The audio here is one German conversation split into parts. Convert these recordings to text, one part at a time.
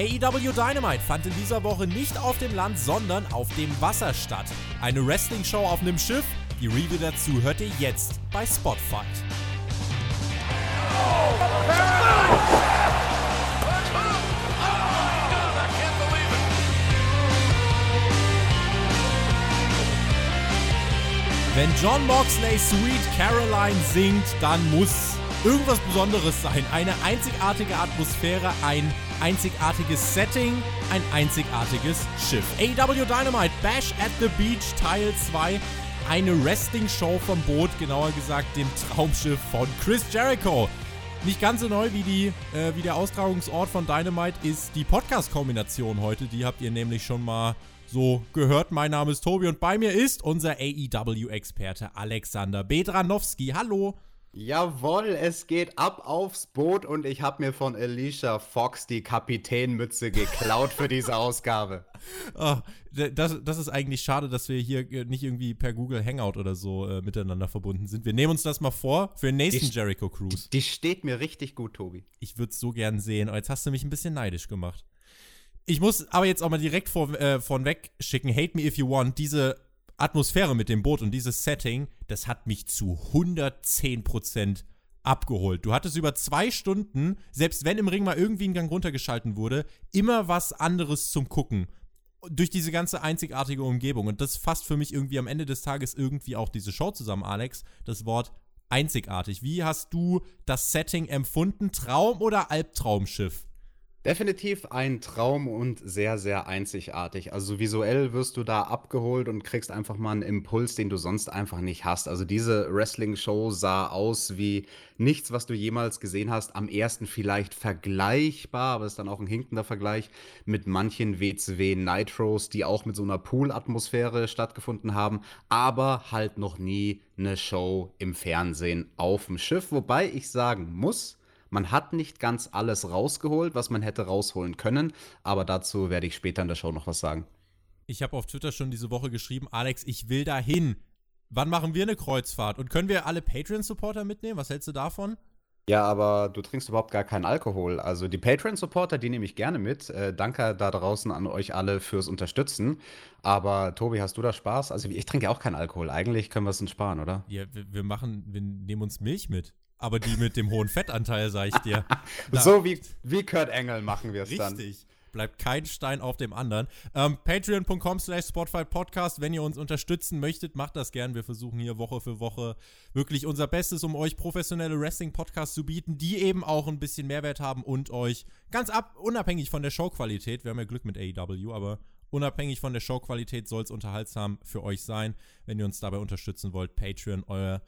AEW Dynamite fand in dieser Woche nicht auf dem Land, sondern auf dem Wasser statt. Eine Wrestling-Show auf einem Schiff. Die Review dazu hört ihr jetzt bei Spotfight. Wenn John Moxley Sweet Caroline singt, dann muss irgendwas Besonderes sein. Eine einzigartige Atmosphäre, ein einzigartiges Setting, ein einzigartiges Schiff. AW Dynamite Bash at the Beach Teil 2. Eine Wrestling-Show vom Boot, genauer gesagt dem Traumschiff von Chris Jericho. Nicht ganz so neu wie, die, äh, wie der Austragungsort von Dynamite ist die Podcast-Kombination heute. Die habt ihr nämlich schon mal so gehört. Mein Name ist Tobi und bei mir ist unser AEW-Experte Alexander Bedranowski. Hallo. Jawohl, es geht ab aufs Boot und ich habe mir von Alicia Fox die Kapitänmütze geklaut für diese Ausgabe. Oh, das, das ist eigentlich schade, dass wir hier nicht irgendwie per Google Hangout oder so äh, miteinander verbunden sind. Wir nehmen uns das mal vor für den nächsten die, Jericho Cruise. Die steht mir richtig gut, Tobi. Ich würde es so gern sehen. Oh, jetzt hast du mich ein bisschen neidisch gemacht. Ich muss aber jetzt auch mal direkt vor, äh, vorweg schicken, hate me if you want, diese Atmosphäre mit dem Boot und dieses Setting, das hat mich zu 110% abgeholt. Du hattest über zwei Stunden, selbst wenn im Ring mal irgendwie ein Gang runtergeschalten wurde, immer was anderes zum Gucken. Durch diese ganze einzigartige Umgebung. Und das fasst für mich irgendwie am Ende des Tages irgendwie auch diese Show zusammen, Alex. Das Wort einzigartig. Wie hast du das Setting empfunden? Traum oder Albtraumschiff? Definitiv ein Traum und sehr, sehr einzigartig. Also visuell wirst du da abgeholt und kriegst einfach mal einen Impuls, den du sonst einfach nicht hast. Also diese Wrestling-Show sah aus wie nichts, was du jemals gesehen hast. Am ersten vielleicht vergleichbar, aber ist dann auch ein hinkender Vergleich mit manchen WCW Nitros, die auch mit so einer Pool-Atmosphäre stattgefunden haben, aber halt noch nie eine Show im Fernsehen auf dem Schiff. Wobei ich sagen muss, man hat nicht ganz alles rausgeholt, was man hätte rausholen können, aber dazu werde ich später in der Show noch was sagen. Ich habe auf Twitter schon diese Woche geschrieben, Alex, ich will dahin. Wann machen wir eine Kreuzfahrt? Und können wir alle Patreon-Supporter mitnehmen? Was hältst du davon? Ja, aber du trinkst überhaupt gar keinen Alkohol. Also die Patreon-Supporter, die nehme ich gerne mit. Äh, danke da draußen an euch alle fürs Unterstützen. Aber Tobi, hast du da Spaß? Also ich trinke auch keinen Alkohol. Eigentlich können wir es uns sparen, oder? Ja, wir, wir machen, wir nehmen uns Milch mit aber die mit dem hohen Fettanteil, sag ich dir. so wie, wie Kurt Engel machen wir es dann. Richtig. Bleibt kein Stein auf dem anderen. Ähm, Patreon.com slash Spotify Podcast. Wenn ihr uns unterstützen möchtet, macht das gern. Wir versuchen hier Woche für Woche wirklich unser Bestes, um euch professionelle Wrestling-Podcasts zu bieten, die eben auch ein bisschen Mehrwert haben und euch ganz ab, unabhängig von der Showqualität, wir haben ja Glück mit AEW, aber unabhängig von der Showqualität soll es unterhaltsam für euch sein. Wenn ihr uns dabei unterstützen wollt, Patreon, euer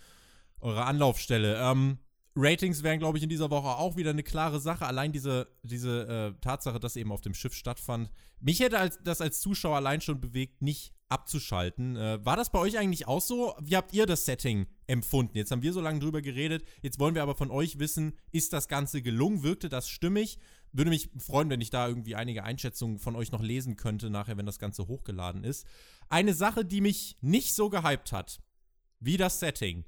eure Anlaufstelle. Ähm, Ratings wären, glaube ich, in dieser Woche auch wieder eine klare Sache. Allein diese, diese äh, Tatsache, dass eben auf dem Schiff stattfand. Mich hätte als, das als Zuschauer allein schon bewegt, nicht abzuschalten. Äh, war das bei euch eigentlich auch so? Wie habt ihr das Setting empfunden? Jetzt haben wir so lange drüber geredet. Jetzt wollen wir aber von euch wissen, ist das Ganze gelungen? Wirkte das stimmig? Würde mich freuen, wenn ich da irgendwie einige Einschätzungen von euch noch lesen könnte, nachher, wenn das Ganze hochgeladen ist. Eine Sache, die mich nicht so gehypt hat, wie das Setting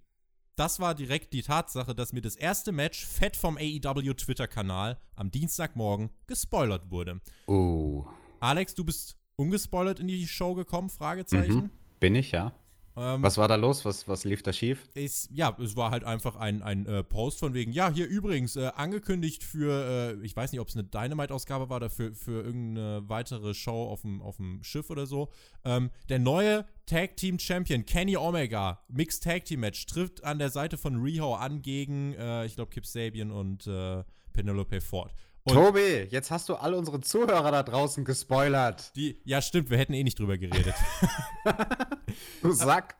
das war direkt die Tatsache, dass mir das erste Match fett vom AEW Twitter-Kanal am Dienstagmorgen gespoilert wurde. Oh. Alex, du bist ungespoilert in die Show gekommen? Fragezeichen. Mhm. Bin ich, ja. Ähm, was war da los? Was, was lief da schief? Ist, ja, es war halt einfach ein, ein äh, Post von wegen, ja, hier übrigens, äh, angekündigt für, äh, ich weiß nicht, ob es eine Dynamite-Ausgabe war oder für, für irgendeine weitere Show auf dem, auf dem Schiff oder so. Ähm, der neue Tag Team Champion Kenny Omega, Mixed Tag Team Match, trifft an der Seite von Riho an gegen, äh, ich glaube, Kip Sabian und äh, Penelope Ford. Und Tobi, jetzt hast du alle unsere Zuhörer da draußen gespoilert. Die, ja, stimmt, wir hätten eh nicht drüber geredet. du Sack.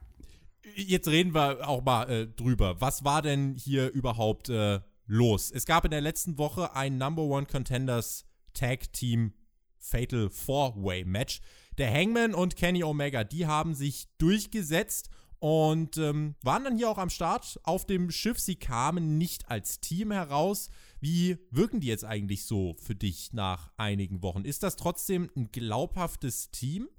Jetzt reden wir auch mal äh, drüber. Was war denn hier überhaupt äh, los? Es gab in der letzten Woche ein Number One Contenders Tag Team Fatal Four-Way Match. Der Hangman und Kenny Omega, die haben sich durchgesetzt und ähm, waren dann hier auch am Start auf dem Schiff. Sie kamen nicht als Team heraus. Wie wirken die jetzt eigentlich so für dich nach einigen Wochen? Ist das trotzdem ein glaubhaftes Team?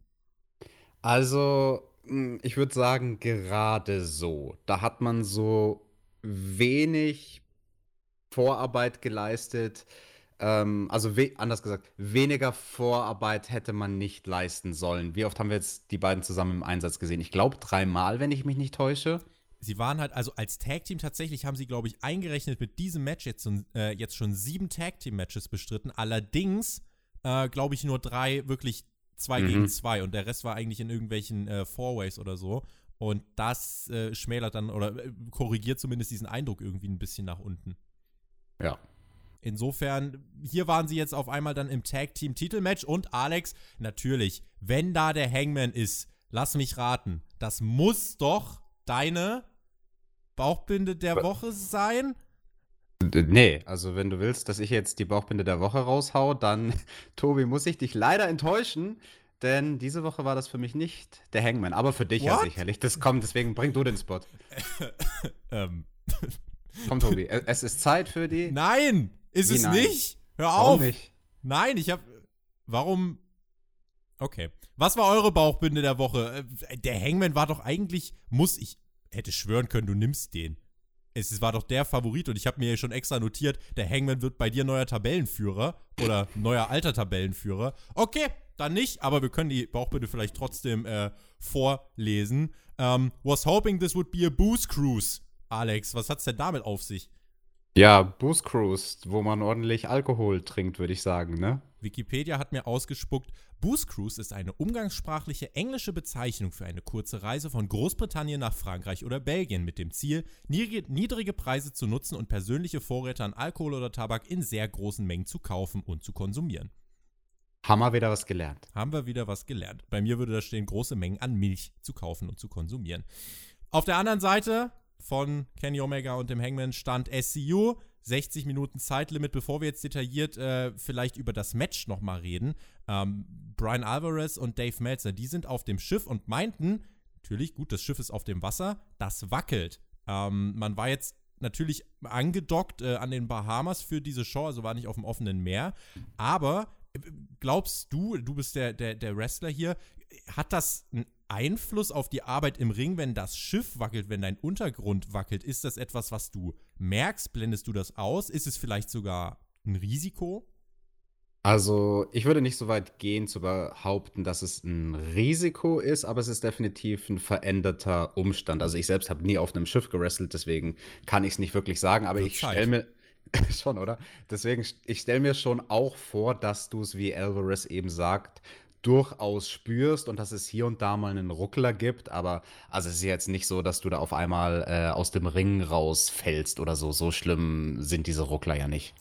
Also, hm, ich würde sagen, gerade so. Da hat man so wenig Vorarbeit geleistet. ähm, also anders gesagt, weniger Vorarbeit hätte man nicht leisten sollen. Wie oft haben wir jetzt die beiden zusammen im Einsatz gesehen? Ich glaube dreimal, wenn ich mich nicht täusche. Sie waren halt, also als Tag-Team tatsächlich haben sie, glaube ich, eingerechnet mit diesem Match jetzt, äh, jetzt schon sieben Tag-Team-Matches bestritten. Allerdings, äh, glaube ich, nur drei wirklich zwei mhm. gegen zwei und der Rest war eigentlich in irgendwelchen äh, Fourways oder so. Und das äh, schmälert dann oder äh, korrigiert zumindest diesen Eindruck irgendwie ein bisschen nach unten. Ja. Insofern, hier waren sie jetzt auf einmal dann im Tag-Team-Titelmatch und Alex, natürlich, wenn da der Hangman ist, lass mich raten, das muss doch deine Bauchbinde der Woche sein? Nee, also wenn du willst, dass ich jetzt die Bauchbinde der Woche raushau, dann, Tobi, muss ich dich leider enttäuschen, denn diese Woche war das für mich nicht der Hangman, aber für dich What? ja sicherlich. Das kommt, deswegen bring du den Spot. ähm. Komm, Tobi, es ist Zeit für die. Nein, ist Wie es nein? nicht. Hör auf. Warum nicht? Nein, ich hab. Warum? Okay. Was war eure Bauchbinde der Woche? Äh, der Hangman war doch eigentlich, muss ich, hätte schwören können, du nimmst den. Es war doch der Favorit und ich habe mir schon extra notiert, der Hangman wird bei dir neuer Tabellenführer oder neuer alter Tabellenführer. Okay, dann nicht, aber wir können die Bauchbinde vielleicht trotzdem äh, vorlesen. Um, ähm, was hoping this would be a booze cruise. Alex, was hat's denn damit auf sich? Ja, Booze Cruise, wo man ordentlich Alkohol trinkt, würde ich sagen, ne? Wikipedia hat mir ausgespuckt, Booze Cruise ist eine umgangssprachliche englische Bezeichnung für eine kurze Reise von Großbritannien nach Frankreich oder Belgien mit dem Ziel, niedrige Preise zu nutzen und persönliche Vorräte an Alkohol oder Tabak in sehr großen Mengen zu kaufen und zu konsumieren. Haben wir wieder was gelernt. Haben wir wieder was gelernt. Bei mir würde da stehen, große Mengen an Milch zu kaufen und zu konsumieren. Auf der anderen Seite von Kenny Omega und dem Hangman stand SCU. 60 Minuten Zeitlimit, bevor wir jetzt detailliert äh, vielleicht über das Match nochmal reden. Ähm, Brian Alvarez und Dave Meltzer, die sind auf dem Schiff und meinten, natürlich, gut, das Schiff ist auf dem Wasser, das wackelt. Ähm, man war jetzt natürlich angedockt äh, an den Bahamas für diese Show, also war nicht auf dem offenen Meer. Aber äh, glaubst du, du bist der, der, der Wrestler hier, hat das einen Einfluss auf die Arbeit im Ring, wenn das Schiff wackelt, wenn dein Untergrund wackelt? Ist das etwas, was du merkst? Blendest du das aus? Ist es vielleicht sogar ein Risiko? Also, ich würde nicht so weit gehen zu behaupten, dass es ein Risiko ist, aber es ist definitiv ein veränderter Umstand. Also, ich selbst habe nie auf einem Schiff gerestelt, deswegen kann ich es nicht wirklich sagen, aber Wird ich stelle mir schon, oder? Deswegen, ich stelle mir schon auch vor, dass du es, wie Alvarez eben sagt, durchaus spürst und dass es hier und da mal einen Ruckler gibt, aber also es ist jetzt nicht so, dass du da auf einmal äh, aus dem Ring rausfällst oder so. So schlimm sind diese Ruckler ja nicht.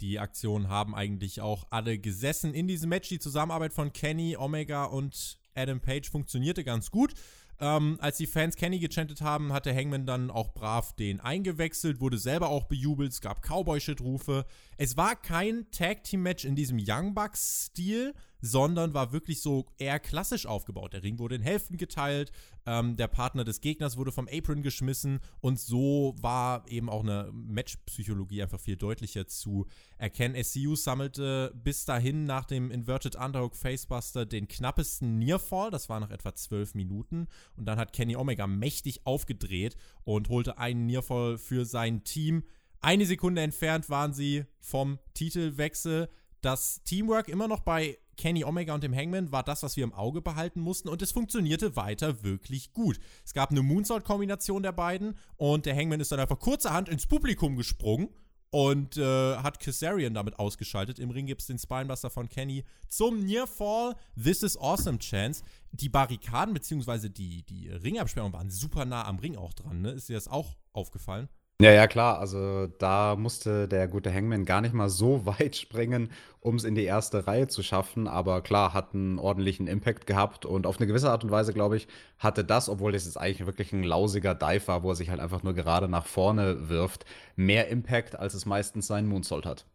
Die Aktionen haben eigentlich auch alle gesessen in diesem Match. Die Zusammenarbeit von Kenny, Omega und Adam Page funktionierte ganz gut. Ähm, als die Fans Kenny gechantet haben, hat der Hangman dann auch brav den eingewechselt, wurde selber auch bejubelt, es gab Cowboy-Shit-Rufe. Es war kein Tag-Team-Match in diesem Young Bucks-Stil, sondern war wirklich so eher klassisch aufgebaut. Der Ring wurde in Hälften geteilt, ähm, der Partner des Gegners wurde vom Apron geschmissen und so war eben auch eine Matchpsychologie einfach viel deutlicher zu erkennen. SCU sammelte bis dahin nach dem Inverted Underhook Facebuster den knappesten Nearfall, das war nach etwa zwölf Minuten und dann hat Kenny Omega mächtig aufgedreht und holte einen Nearfall für sein Team. Eine Sekunde entfernt waren sie vom Titelwechsel. Das Teamwork immer noch bei Kenny Omega und dem Hangman war das, was wir im Auge behalten mussten und es funktionierte weiter wirklich gut. Es gab eine Moonsault-Kombination der beiden und der Hangman ist dann einfach kurzerhand ins Publikum gesprungen und äh, hat Kazarian damit ausgeschaltet. Im Ring gibt es den Spinebuster von Kenny zum Nearfall This is Awesome Chance. Die Barrikaden bzw. die, die Ringabsperrungen waren super nah am Ring auch dran. Ne? Ist dir das auch aufgefallen? Ja, ja, klar. Also da musste der gute Hangman gar nicht mal so weit springen, um es in die erste Reihe zu schaffen. Aber klar, hat einen ordentlichen Impact gehabt und auf eine gewisse Art und Weise, glaube ich, hatte das, obwohl das jetzt eigentlich wirklich ein lausiger Dive war, wo er sich halt einfach nur gerade nach vorne wirft, mehr Impact, als es meistens seinen Moonsault hat.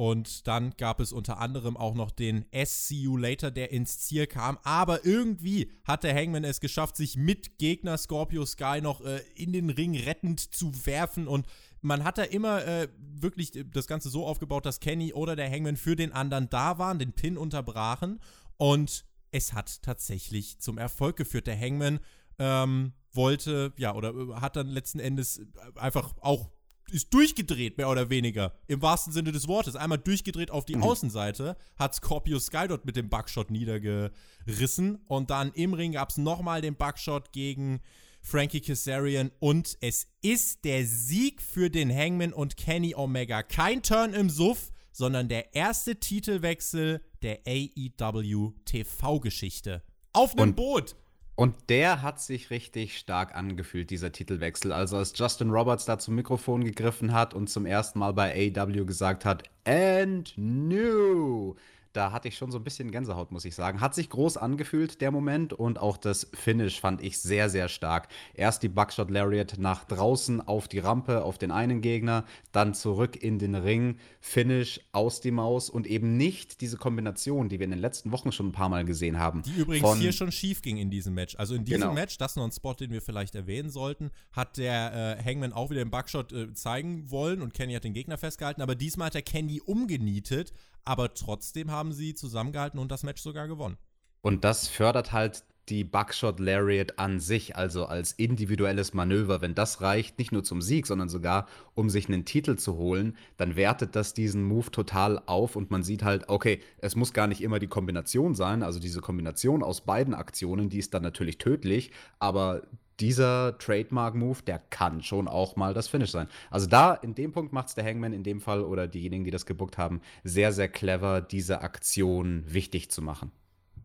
Und dann gab es unter anderem auch noch den SC You Later, der ins Ziel kam. Aber irgendwie hat der Hangman es geschafft, sich mit Gegner Scorpio Sky noch äh, in den Ring rettend zu werfen. Und man hat da immer äh, wirklich das Ganze so aufgebaut, dass Kenny oder der Hangman für den anderen da waren, den Pin unterbrachen. Und es hat tatsächlich zum Erfolg geführt. Der Hangman ähm, wollte, ja, oder äh, hat dann letzten Endes einfach auch ist durchgedreht, mehr oder weniger. Im wahrsten Sinne des Wortes. Einmal durchgedreht auf die mhm. Außenseite, hat Scorpio Sky dort mit dem Buckshot niedergerissen. Und dann im Ring gab es nochmal den Buckshot gegen Frankie Kazarian. Und es ist der Sieg für den Hangman und Kenny Omega. Kein Turn im Suff, sondern der erste Titelwechsel der AEW TV-Geschichte. Auf einem Boot. Und der hat sich richtig stark angefühlt, dieser Titelwechsel. Also als Justin Roberts da zum Mikrofon gegriffen hat und zum ersten Mal bei AEW gesagt hat, and new da hatte ich schon so ein bisschen Gänsehaut, muss ich sagen. Hat sich groß angefühlt, der Moment. Und auch das Finish fand ich sehr, sehr stark. Erst die Buckshot Lariat nach draußen auf die Rampe, auf den einen Gegner, dann zurück in den Ring, Finish aus die Maus und eben nicht diese Kombination, die wir in den letzten Wochen schon ein paar Mal gesehen haben. Die übrigens hier schon schief ging in diesem Match. Also in diesem genau. Match, das ist noch ein Spot, den wir vielleicht erwähnen sollten, hat der äh, Hangman auch wieder den Buckshot äh, zeigen wollen und Kenny hat den Gegner festgehalten. Aber diesmal hat er Kenny umgenietet, aber trotzdem haben sie zusammengehalten und das Match sogar gewonnen. Und das fördert halt die Buckshot Lariat an sich, also als individuelles Manöver, wenn das reicht, nicht nur zum Sieg, sondern sogar um sich einen Titel zu holen, dann wertet das diesen Move total auf und man sieht halt, okay, es muss gar nicht immer die Kombination sein, also diese Kombination aus beiden Aktionen, die ist dann natürlich tödlich, aber dieser Trademark-Move, der kann schon auch mal das Finish sein. Also da, in dem Punkt macht es der Hangman in dem Fall oder diejenigen, die das gebuckt haben, sehr, sehr clever, diese Aktion wichtig zu machen.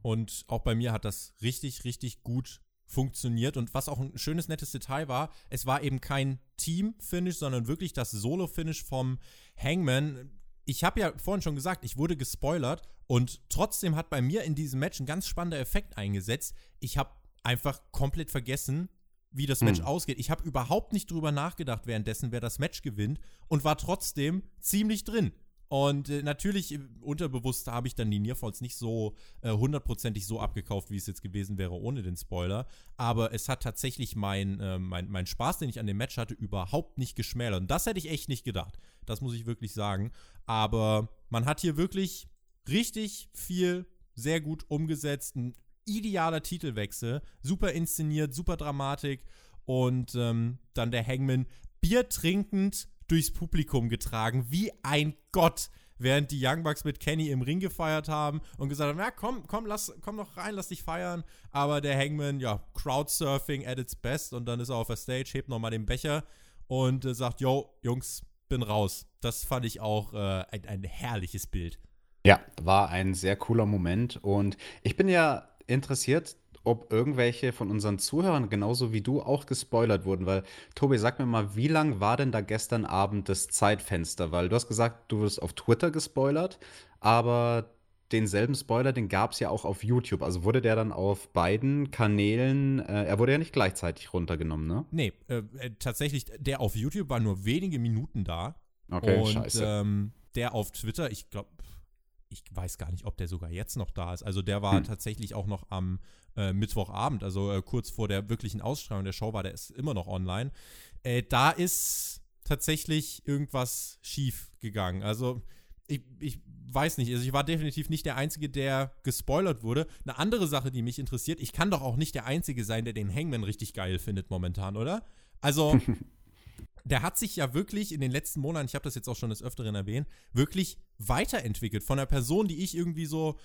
Und auch bei mir hat das richtig, richtig gut funktioniert. Und was auch ein schönes, nettes Detail war, es war eben kein Team-Finish, sondern wirklich das Solo-Finish vom Hangman. Ich habe ja vorhin schon gesagt, ich wurde gespoilert und trotzdem hat bei mir in diesem Match ein ganz spannender Effekt eingesetzt. Ich habe einfach komplett vergessen, wie das Match hm. ausgeht. Ich habe überhaupt nicht drüber nachgedacht währenddessen, wer das Match gewinnt und war trotzdem ziemlich drin. Und äh, natürlich äh, unterbewusst habe ich dann die Nearfalls nicht so äh, hundertprozentig so abgekauft, wie es jetzt gewesen wäre ohne den Spoiler. Aber es hat tatsächlich mein, äh, mein, mein Spaß, den ich an dem Match hatte, überhaupt nicht geschmälert. Und das hätte ich echt nicht gedacht. Das muss ich wirklich sagen. Aber man hat hier wirklich richtig viel sehr gut umgesetzt. Ein idealer Titelwechsel. Super inszeniert, super Dramatik. Und ähm, dann der Hangman Bier trinkend durchs Publikum getragen, wie ein Gott, während die Young Bucks mit Kenny im Ring gefeiert haben und gesagt haben, ja, komm, komm, lass, komm noch rein, lass dich feiern. Aber der Hangman, ja, Crowdsurfing at its best und dann ist er auf der Stage, hebt nochmal den Becher und äh, sagt, yo, Jungs, bin raus. Das fand ich auch äh, ein, ein herrliches Bild. Ja, war ein sehr cooler Moment und ich bin ja interessiert, ob irgendwelche von unseren Zuhörern genauso wie du auch gespoilert wurden, weil Tobi, sag mir mal, wie lang war denn da gestern Abend das Zeitfenster? Weil du hast gesagt, du wirst auf Twitter gespoilert, aber denselben Spoiler, den gab es ja auch auf YouTube. Also wurde der dann auf beiden Kanälen, äh, er wurde ja nicht gleichzeitig runtergenommen, ne? Nee, äh, äh tatsächlich, der auf YouTube war nur wenige Minuten da. Okay, und, scheiße. Ähm, der auf Twitter, ich glaube, ich weiß gar nicht, ob der sogar jetzt noch da ist. Also der war hm. tatsächlich auch noch am äh, Mittwochabend, also äh, kurz vor der wirklichen Ausstrahlung der Show war der ist immer noch online. Äh, da ist tatsächlich irgendwas schief gegangen. Also ich, ich weiß nicht, also ich war definitiv nicht der Einzige, der gespoilert wurde. Eine andere Sache, die mich interessiert, ich kann doch auch nicht der Einzige sein, der den Hangman richtig geil findet momentan, oder? Also der hat sich ja wirklich in den letzten Monaten, ich habe das jetzt auch schon des Öfteren erwähnt, wirklich weiterentwickelt. Von einer Person, die ich irgendwie so,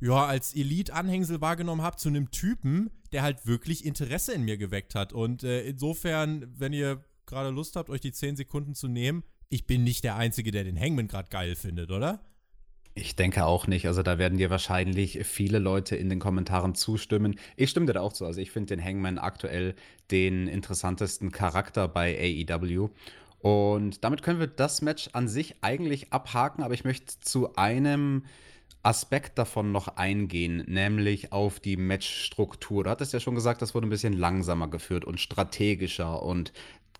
ja, als Elite-Anhängsel wahrgenommen habe, zu einem Typen, der halt wirklich Interesse in mir geweckt hat. Und äh, insofern, wenn ihr gerade Lust habt, euch die 10 Sekunden zu nehmen, ich bin nicht der Einzige, der den Hangman gerade geil findet, oder? Ich denke auch nicht. Also da werden dir wahrscheinlich viele Leute in den Kommentaren zustimmen. Ich stimme dir da auch zu. Also ich finde den Hangman aktuell den interessantesten Charakter bei AEW. Und damit können wir das Match an sich eigentlich abhaken, aber ich möchte zu einem Aspekt davon noch eingehen, nämlich auf die Matchstruktur. Du hattest ja schon gesagt, das wurde ein bisschen langsamer geführt und strategischer und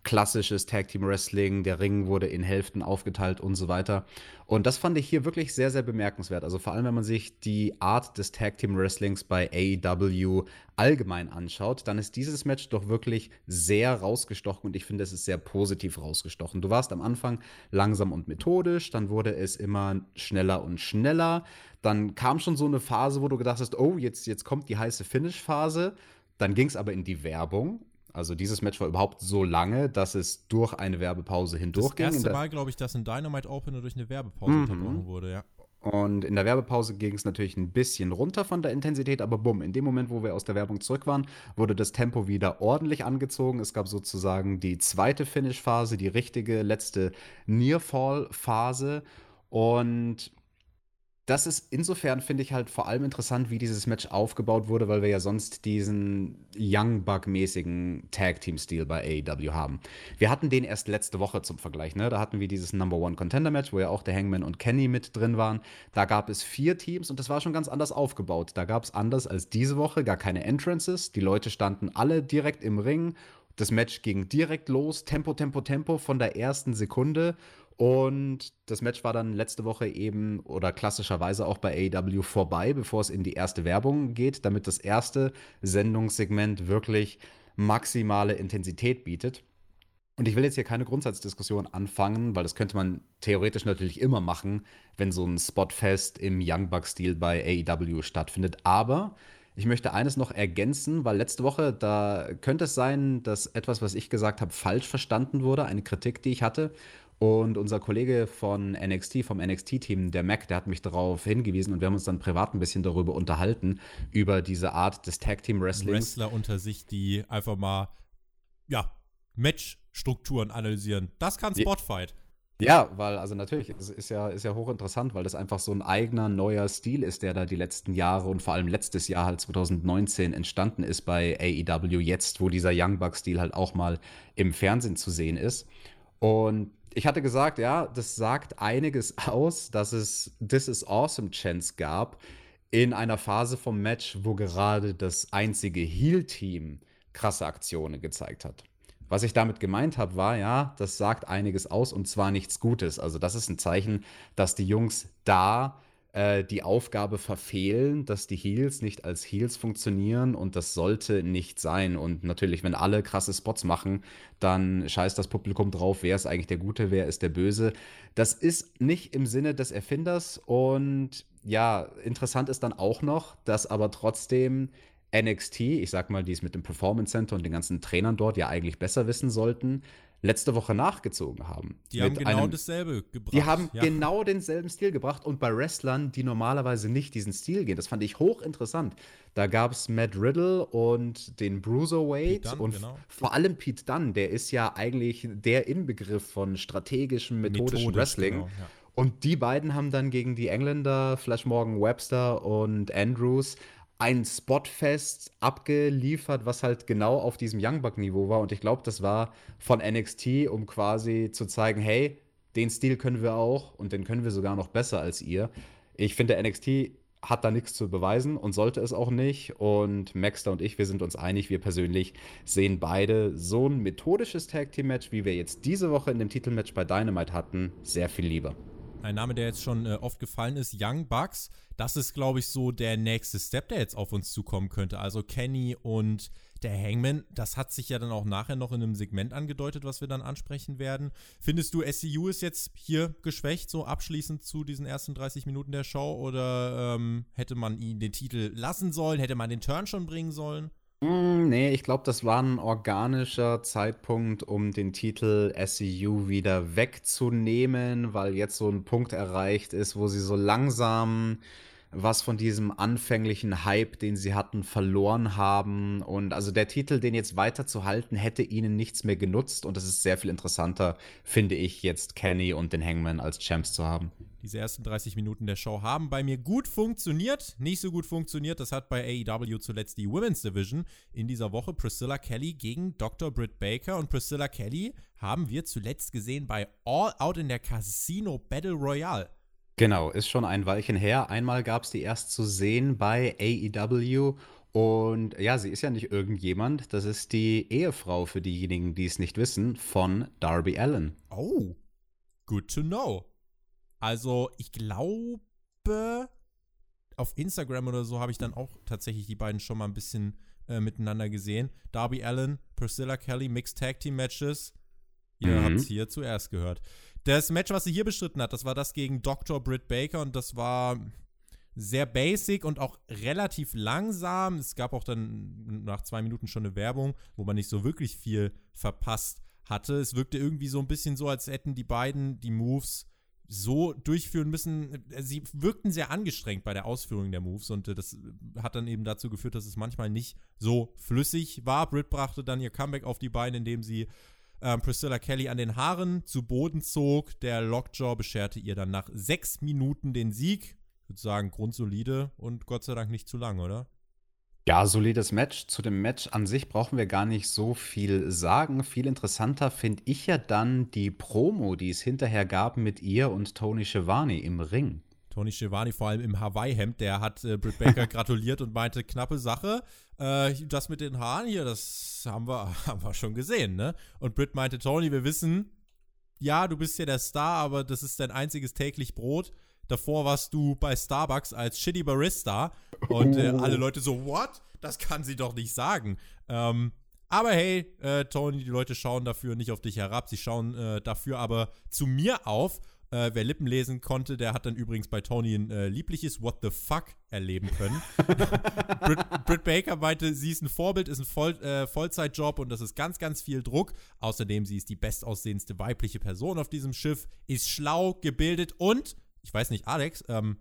klassisches Tag Team Wrestling, der Ring wurde in Hälften aufgeteilt und so weiter. Und das fand ich hier wirklich sehr, sehr bemerkenswert. Also vor allem, wenn man sich die Art des Tag Team Wrestlings bei AEW allgemein anschaut, dann ist dieses Match doch wirklich sehr rausgestochen und ich finde, es ist sehr positiv rausgestochen. Du warst am Anfang langsam und methodisch, dann wurde es immer schneller und schneller. Dann kam schon so eine Phase, wo du gedacht hast, oh, jetzt, jetzt kommt die heiße Finish-Phase. Dann ging es aber in die Werbung Also dieses Match war überhaupt so lange, dass es durch eine Werbepause hindurchging. Das erste Mal, glaube ich, dass ein Dynamite Opener durch eine Werbepause mhm. unterbrochen wurde, ja. Und in der Werbepause ging es natürlich ein bisschen runter von der Intensität, aber bumm, in dem Moment, wo wir aus der Werbung zurück waren, wurde das Tempo wieder ordentlich angezogen. Es gab sozusagen die zweite Finish-Phase, die richtige letzte Nearfall-Phase. Und das ist insofern, finde ich halt vor allem interessant, wie dieses Match aufgebaut wurde, weil wir ja sonst diesen Young Buck-mäßigen Tag-Team-Stil bei AEW haben. Wir hatten den erst letzte Woche zum Vergleich, ne? Da hatten wir dieses Number One Contender-Match, wo ja auch der Hangman und Kenny mit drin waren. Da gab es vier Teams und das war schon ganz anders aufgebaut. Da gab es anders als diese Woche gar keine Entrances. Die Leute standen alle direkt im Ring. Das Match ging direkt los, Tempo, Tempo, Tempo von der ersten Sekunde. Und das Match war dann letzte Woche eben oder klassischerweise auch bei AEW vorbei, bevor es in die erste Werbung geht, damit das erste Sendungssegment wirklich maximale Intensität bietet. Und ich will jetzt hier keine Grundsatzdiskussion anfangen, weil das könnte man theoretisch natürlich immer machen, wenn so ein Spotfest im Young Buck-Stil bei AEW stattfindet. Aber ich möchte eines noch ergänzen, weil letzte Woche, da könnte es sein, dass etwas, was ich gesagt habe, falsch verstanden wurde, eine Kritik, die ich hatte. Und unser Kollege von NXT, vom NXT-Team, der Mac, der hat mich darauf hingewiesen und wir haben uns dann privat ein bisschen darüber unterhalten, über diese Art des Tag-Team-Wrestlings. Wrestler unter sich, die einfach mal, ja, Match-Strukturen analysieren. Das kann Spotfight. Ja, weil, also natürlich, es ist ja, ist ja hochinteressant, weil das einfach so ein eigener neuer Stil ist, der da die letzten Jahre und vor allem letztes Jahr halt 2019 entstanden ist bei AEW, jetzt, wo dieser Young Buck-Stil halt auch mal im Fernsehen zu sehen ist. Und ich hatte gesagt, ja, das sagt einiges aus, dass es This is Awesome Chance gab in einer Phase vom Match, wo gerade das einzige Heal-Team krasse Aktionen gezeigt hat. Was ich damit gemeint habe, war, ja, das sagt einiges aus und zwar nichts Gutes. Also das ist ein Zeichen, dass die Jungs da äh, die Aufgabe verfehlen, dass die Heels nicht als Heels funktionieren und das sollte nicht sein. Und natürlich, wenn alle krasse Spots machen, dann scheißt das Publikum drauf, wer ist eigentlich der Gute, wer ist der Böse. Das ist nicht im Sinne des Erfinders und ja, interessant ist dann auch noch, dass aber trotzdem NXT, ich sag mal, die es mit dem Performance Center und den ganzen Trainern dort ja eigentlich besser wissen sollten, letzte Woche nachgezogen haben. Die haben genau einem, dasselbe gebracht. Die haben ja. genau denselben Stil gebracht und bei Wrestlern, die normalerweise nicht diesen Stil gehen. Das fand ich hochinteressant. Da gab es Matt Riddle und den Bruiserweight Dunn, und genau. vor allem Pete Dunne, der ist ja eigentlich der Inbegriff von strategischem, methodischen Methodisch, Wrestling. Genau, ja. Und die beiden haben dann gegen die Engländer, Flash Morgan Webster und Andrews, ein Spotfest abgeliefert, was halt genau auf diesem Young Buck-Niveau war. Und ich glaube, das war von NXT, um quasi zu zeigen, hey, den Stil können wir auch und den können wir sogar noch besser als ihr. Ich finde, NXT hat da nichts zu beweisen und sollte es auch nicht. Und Maxter und ich, wir sind uns einig, wir persönlich sehen beide so ein methodisches Tag-Team-Match, wie wir jetzt diese Woche in dem Titelmatch bei Dynamite hatten, sehr viel lieber. Ein Name, der jetzt schon äh, oft gefallen ist, Young Bucks. Das ist, glaube ich, so der nächste Step, der jetzt auf uns zukommen könnte. Also Kenny und der Hangman, das hat sich ja dann auch nachher noch in einem Segment angedeutet, was wir dann ansprechen werden. Findest du, SCU ist jetzt hier geschwächt, so abschließend zu diesen ersten 30 Minuten der Show? Oder ähm, hätte man ihn den Titel lassen sollen? Hätte man den Turn schon bringen sollen? Hm, nee, ich glaube, das war ein organischer Zeitpunkt, um den Titel SEU wieder wegzunehmen, weil jetzt so ein Punkt erreicht ist, wo sie so langsam was von diesem anfänglichen Hype, den sie hatten, verloren haben. Und also der Titel, den jetzt weiterzuhalten, hätte ihnen nichts mehr genutzt. Und es ist sehr viel interessanter, finde ich, jetzt Kenny und den Hangman als Champs zu haben. Diese ersten 30 Minuten der Show haben bei mir gut funktioniert. Nicht so gut funktioniert, das hat bei AEW zuletzt die Women's Division in dieser Woche. Priscilla Kelly gegen Dr. Britt Baker. Und Priscilla Kelly haben wir zuletzt gesehen bei All Out in der Casino Battle Royale. Genau, ist schon ein Weilchen her. Einmal gab es die erst zu sehen bei AEW. Und ja, sie ist ja nicht irgendjemand. Das ist die Ehefrau für diejenigen, die es nicht wissen, von Darby Allen. Oh, good to know. Also, ich glaube, auf Instagram oder so habe ich dann auch tatsächlich die beiden schon mal ein bisschen äh, miteinander gesehen. Darby Allen, Priscilla Kelly, Mixed Tag Team Matches. Ihr mhm. habt es hier zuerst gehört. Das Match, was sie hier bestritten hat, das war das gegen Dr. Britt Baker und das war sehr basic und auch relativ langsam. Es gab auch dann nach zwei Minuten schon eine Werbung, wo man nicht so wirklich viel verpasst hatte. Es wirkte irgendwie so ein bisschen so, als hätten die beiden die Moves so durchführen müssen. Sie wirkten sehr angestrengt bei der Ausführung der Moves und äh, das hat dann eben dazu geführt, dass es manchmal nicht so flüssig war. Britt brachte dann ihr Comeback auf die Beine, indem sie ähm, Priscilla Kelly an den Haaren zu Boden zog. Der Lockjaw bescherte ihr dann nach sechs Minuten den Sieg. Ich würde sagen, grundsolide und Gott sei Dank nicht zu lang, oder? Ja, solides Match. Zu dem Match an sich brauchen wir gar nicht so viel sagen. Viel interessanter finde ich ja dann die Promo, die es hinterher gab mit ihr und Tony Schiavone im Ring. Tony Schiavone vor allem im Hawaii-Hemd, der hat äh, Britt Baker gratuliert und meinte, knappe Sache. Äh, das mit den Haaren hier, das haben wir, haben wir schon gesehen, ne? Und Britt meinte, Tony, wir wissen, ja, du bist ja der Star, aber das ist dein einziges täglich Brot. Davor warst du bei Starbucks als Shitty Barista und äh, alle Leute so, what? Das kann sie doch nicht sagen. Ähm, aber hey, äh, Tony, die Leute schauen dafür nicht auf dich herab, sie schauen äh, dafür aber zu mir auf. Äh, wer Lippen lesen konnte, der hat dann übrigens bei Tony ein äh, liebliches What the fuck erleben können. Britt, Britt, Baker meinte, sie ist ein Vorbild, ist ein Voll, äh, Vollzeitjob und das ist ganz, ganz viel Druck. Außerdem, sie ist die bestaussehendste weibliche Person auf diesem Schiff, ist schlau, gebildet und ich weiß nicht, Alex, ähm,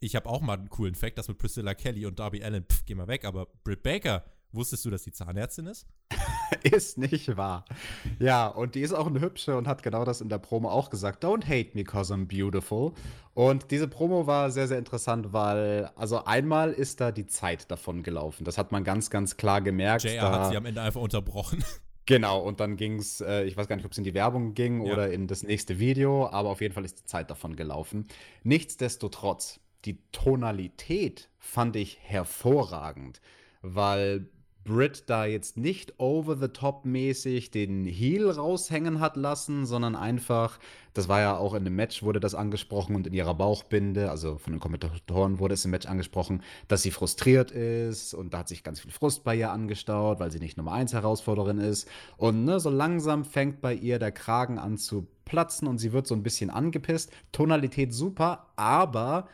ich habe auch mal einen coolen Fact, das mit Priscilla Kelly und Darby Allen, pff, geh mal weg, aber Britt Baker, wusstest du, dass die Zahnärztin ist? ist nicht wahr. Ja, und die ist auch eine hübsche und hat genau das in der Promo auch gesagt. Don't hate me cause I'm beautiful. Und diese Promo war sehr, sehr interessant, weil, also einmal ist da die Zeit davon gelaufen. Das hat man ganz, ganz klar gemerkt. JR hat sie am Ende einfach unterbrochen. Genau, und dann ging es, äh, ich weiß gar nicht, ob es in die Werbung ging ja. oder in das nächste Video, aber auf jeden Fall ist die Zeit davon gelaufen. Nichtsdestotrotz, die Tonalität fand ich hervorragend, weil Brit da jetzt nicht over the top mäßig den Heel raushängen hat lassen, sondern einfach, das war ja auch in dem Match, wurde das angesprochen und in ihrer Bauchbinde, also von den Kommentatoren wurde es im Match angesprochen, dass sie frustriert ist und da hat sich ganz viel Frust bei ihr angestaut, weil sie nicht Nummer 1 Herausforderin ist. Und ne, so langsam fängt bei ihr der Kragen an zu platzen und sie wird so ein bisschen angepisst. Tonalität super, aber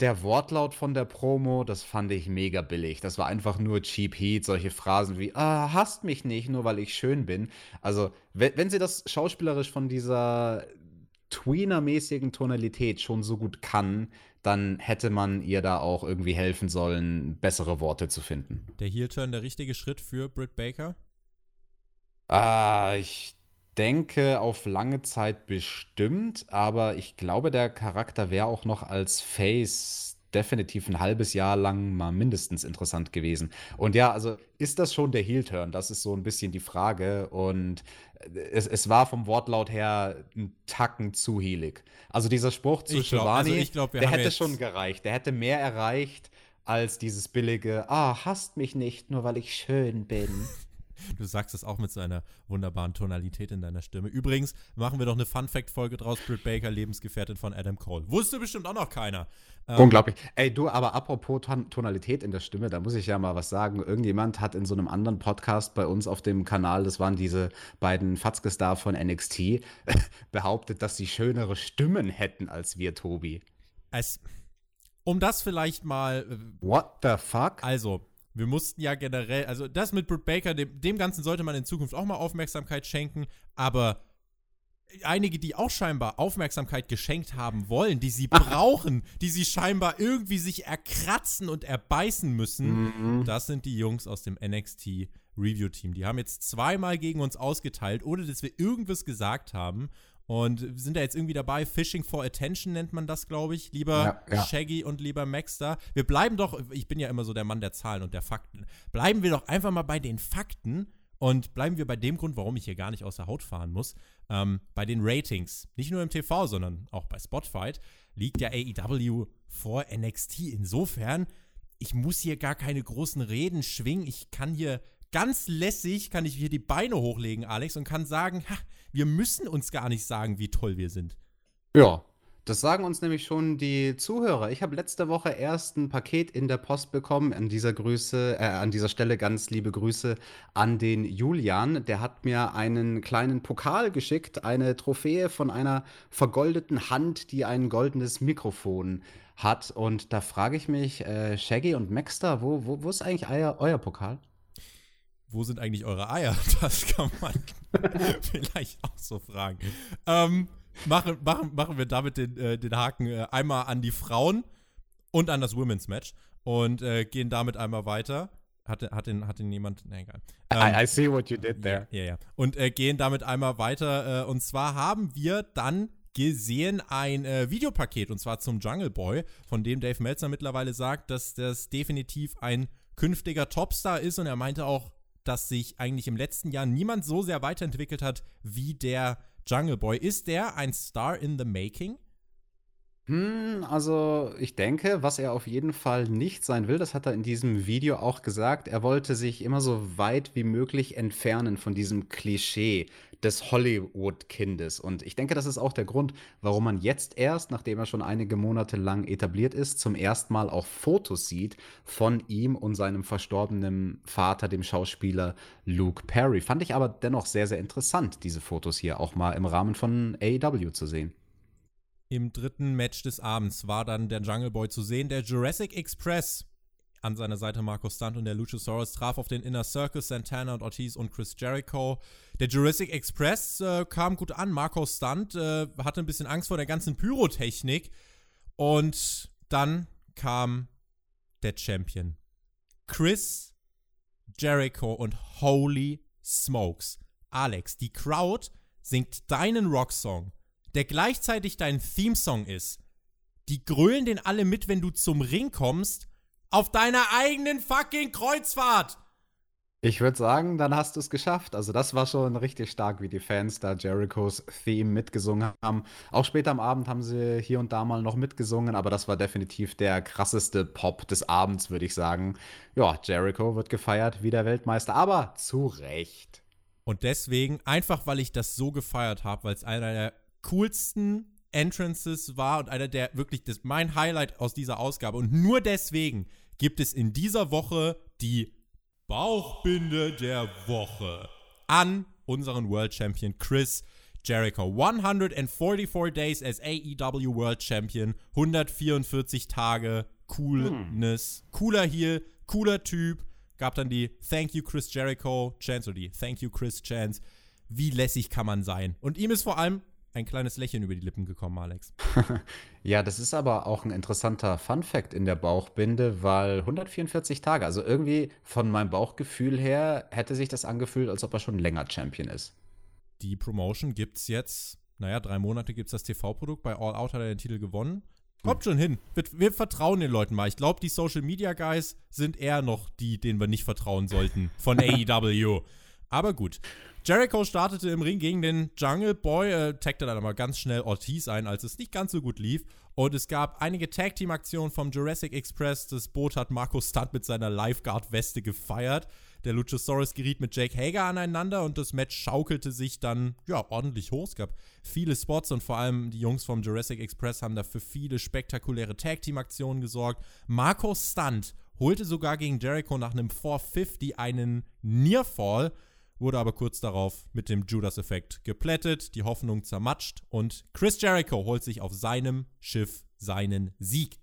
der Wortlaut von der Promo, das fand ich mega billig. Das war einfach nur Cheap Heat, solche Phrasen wie, ah, hasst mich nicht, nur weil ich schön bin. Also, wenn, wenn sie das schauspielerisch von dieser Tweener-mäßigen Tonalität schon so gut kann, dann hätte man ihr da auch irgendwie helfen sollen, bessere Worte zu finden. Der Heel-Turn der richtige Schritt für Britt Baker? Ah, ich denke auf lange Zeit bestimmt, aber ich glaube, der Charakter wäre auch noch als Face definitiv ein halbes Jahr lang mal mindestens interessant gewesen. Und ja, also ist das schon der Heel-Turn? Das ist so ein bisschen die Frage. Und es, es war vom Wortlaut her ein Tacken zu heelig. Also dieser Spruch zu ich glaub, also glaub, der hätte schon gereicht. Der hätte mehr erreicht als dieses billige, ah, hasst mich nicht, nur weil ich schön bin. Du sagst es auch mit so einer wunderbaren Tonalität in deiner Stimme. Übrigens machen wir doch eine Fun-Fact-Folge draus: Britt Baker, Lebensgefährtin von Adam Cole. Wusste bestimmt auch noch keiner. Ähm, Unglaublich. Ey, du, aber apropos Ton Tonalität in der Stimme, da muss ich ja mal was sagen. Irgendjemand hat in so einem anderen Podcast bei uns auf dem Kanal, das waren diese beiden Fatzkes da von NXT, behauptet, dass sie schönere Stimmen hätten als wir, Tobi. Es, um das vielleicht mal. Äh, What the fuck? Also, wir mussten ja generell, also das mit Britt Baker, dem, dem Ganzen sollte man in Zukunft auch mal Aufmerksamkeit schenken, aber einige, die auch scheinbar Aufmerksamkeit geschenkt haben wollen, die sie brauchen, die sie scheinbar irgendwie sich erkratzen und erbeißen müssen, mhm. das sind die Jungs aus dem NXT Review Team. Die haben jetzt zweimal gegen uns ausgeteilt, ohne dass wir irgendwas gesagt haben. Und sind da jetzt irgendwie dabei. Fishing for Attention nennt man das, glaube ich. Lieber ja, ja. Shaggy und lieber Max da. Wir bleiben doch, ich bin ja immer so der Mann der Zahlen und der Fakten. Bleiben wir doch einfach mal bei den Fakten und bleiben wir bei dem Grund, warum ich hier gar nicht aus der Haut fahren muss. Ähm, bei den Ratings. Nicht nur im TV, sondern auch bei Spotify liegt ja AEW vor NXT. Insofern, ich muss hier gar keine großen Reden schwingen. Ich kann hier ganz lässig, kann ich hier die Beine hochlegen, Alex, und kann sagen, ha, wir müssen uns gar nicht sagen, wie toll wir sind. Ja, Das sagen uns nämlich schon die Zuhörer. Ich habe letzte Woche erst ein Paket in der Post bekommen. An dieser Grüße, äh, an dieser Stelle ganz liebe Grüße an den Julian. Der hat mir einen kleinen Pokal geschickt, eine Trophäe von einer vergoldeten Hand, die ein goldenes Mikrofon hat. Und da frage ich mich, äh, Shaggy und Maxter, wo, wo, wo ist eigentlich euer, euer Pokal? Wo sind eigentlich eure Eier? Das kann man vielleicht auch so fragen. Ähm, machen, machen, machen wir damit den, äh, den Haken äh, einmal an die Frauen und an das Women's Match und äh, gehen damit einmal weiter. Hat, hat, den, hat den jemand? Na egal. Ähm, I, I, see what you did there. Ja, ja. ja. Und äh, gehen damit einmal weiter. Äh, und zwar haben wir dann gesehen ein äh, Videopaket und zwar zum Jungle Boy, von dem Dave Meltzer mittlerweile sagt, dass das definitiv ein künftiger Topstar ist und er meinte auch, dass sich eigentlich im letzten Jahr niemand so sehr weiterentwickelt hat wie der Jungle Boy. Ist der ein Star in the Making? Hm, also ich denke, was er auf jeden Fall nicht sein will, das hat er in diesem Video auch gesagt, er wollte sich immer so weit wie möglich entfernen von diesem Klischee des Hollywood-Kindes. Und ich denke, das ist auch der Grund, warum man jetzt erst, nachdem er schon einige Monate lang etabliert ist, zum ersten Mal auch Fotos sieht von ihm und seinem verstorbenen Vater, dem Schauspieler Luke Perry. Fand ich aber dennoch sehr, sehr interessant, diese Fotos hier auch mal im Rahmen von AEW zu sehen. Im dritten Match des Abends war dann der Jungle Boy zu sehen. Der Jurassic Express an seiner Seite Marco Stunt und der Luchasaurus traf auf den Inner Circle Santana und Ortiz und Chris Jericho. Der Jurassic Express äh, kam gut an. Marco Stunt äh, hatte ein bisschen Angst vor der ganzen Pyrotechnik. Und dann kam der Champion. Chris Jericho und Holy Smokes. Alex, die Crowd singt deinen Rocksong der gleichzeitig dein Theme-Song ist, die grölen den alle mit, wenn du zum Ring kommst, auf deiner eigenen fucking Kreuzfahrt. Ich würde sagen, dann hast du es geschafft. Also das war schon richtig stark, wie die Fans da Jerichos Theme mitgesungen haben. Auch später am Abend haben sie hier und da mal noch mitgesungen, aber das war definitiv der krasseste Pop des Abends, würde ich sagen. Ja, Jericho wird gefeiert wie der Weltmeister, aber zu Recht. Und deswegen, einfach weil ich das so gefeiert habe, weil es einer der coolsten Entrances war und einer der wirklich das, mein Highlight aus dieser Ausgabe. Und nur deswegen gibt es in dieser Woche die Bauchbinde der Woche an unseren World Champion Chris Jericho. 144 Days as AEW World Champion, 144 Tage, Coolness, hm. cooler Heel, cooler Typ. Gab dann die Thank you Chris Jericho Chance oder die Thank you Chris Chance. Wie lässig kann man sein? Und ihm ist vor allem ein kleines Lächeln über die Lippen gekommen, Alex. ja, das ist aber auch ein interessanter Fun-Fact in der Bauchbinde, weil 144 Tage, also irgendwie von meinem Bauchgefühl her, hätte sich das angefühlt, als ob er schon länger Champion ist. Die Promotion gibt es jetzt, naja, drei Monate gibt es das TV-Produkt. Bei All Out hat er den Titel gewonnen. Kommt hm. schon hin. Wir, wir, vertrauen den Leuten mal. Ich glaube, die Social Media Guys sind eher noch die, denen wir nicht vertrauen sollten von AEW. Aber gut. Jericho startete im Ring gegen den Jungle Boy, äh, tagte dann aber ganz schnell Ortiz ein, als es nicht ganz so gut lief. Und es gab einige Tag-Team-Aktionen vom Jurassic Express. Das Boot hat Marco Stunt mit seiner Lifeguard-Weste gefeiert. Der Luchasaurus geriet mit Jake Hager aneinander und das Match schaukelte sich dann ja ordentlich hoch. Es gab viele Spots und vor allem die Jungs vom Jurassic Express haben dafür viele spektakuläre Tag-Team-Aktionen gesorgt. Marco Stunt holte sogar gegen Jericho nach einem 450 einen Nearfall wurde aber kurz darauf mit dem Judas-Effekt geplättet, die Hoffnung zermatscht und Chris Jericho holt sich auf seinem Schiff seinen Sieg.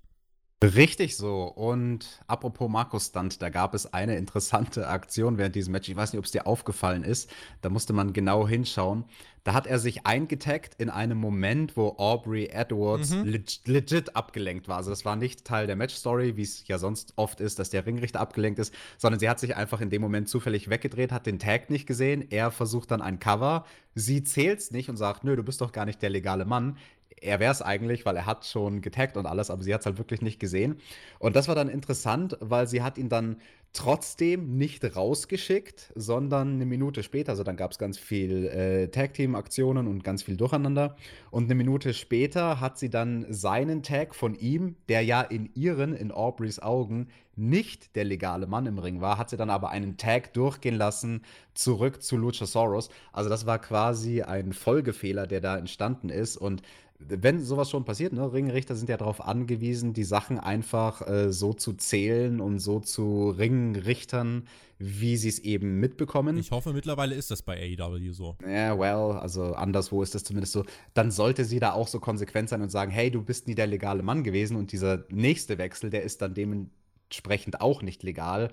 Richtig so. Und apropos Markus Stunt, da gab es eine interessante Aktion während diesem Match. Ich weiß nicht, ob es dir aufgefallen ist. Da musste man genau hinschauen. Da hat er sich eingetaggt in einem Moment, wo Aubrey Edwards mhm. legit, legit abgelenkt war. Also das war nicht Teil der Match-Story, wie es ja sonst oft ist, dass der Ringrichter abgelenkt ist, sondern sie hat sich einfach in dem Moment zufällig weggedreht, hat den Tag nicht gesehen. Er versucht dann ein Cover. Sie zählt's nicht und sagt, nö, du bist doch gar nicht der legale Mann er wäre es eigentlich, weil er hat schon getaggt und alles, aber sie hat es halt wirklich nicht gesehen. Und das war dann interessant, weil sie hat ihn dann trotzdem nicht rausgeschickt, sondern eine Minute später, also dann gab es ganz viel äh, Tag-Team-Aktionen und ganz viel Durcheinander. Und eine Minute später hat sie dann seinen Tag von ihm, der ja in ihren, in Aubreys Augen, nicht der legale Mann im Ring war, hat sie dann aber einen Tag durchgehen lassen, zurück zu Luchasaurus. Also das war quasi ein Folgefehler, der da entstanden ist. Und wenn sowas schon passiert, ne, Ringrichter sind ja darauf angewiesen, die Sachen einfach äh, so zu zählen und so zu Ringrichtern, wie sie es eben mitbekommen. Ich hoffe, mittlerweile ist das bei AEW so. Ja, well, also anderswo ist das zumindest so. Dann sollte sie da auch so konsequent sein und sagen, hey, du bist nie der legale Mann gewesen und dieser nächste Wechsel, der ist dann dementsprechend auch nicht legal.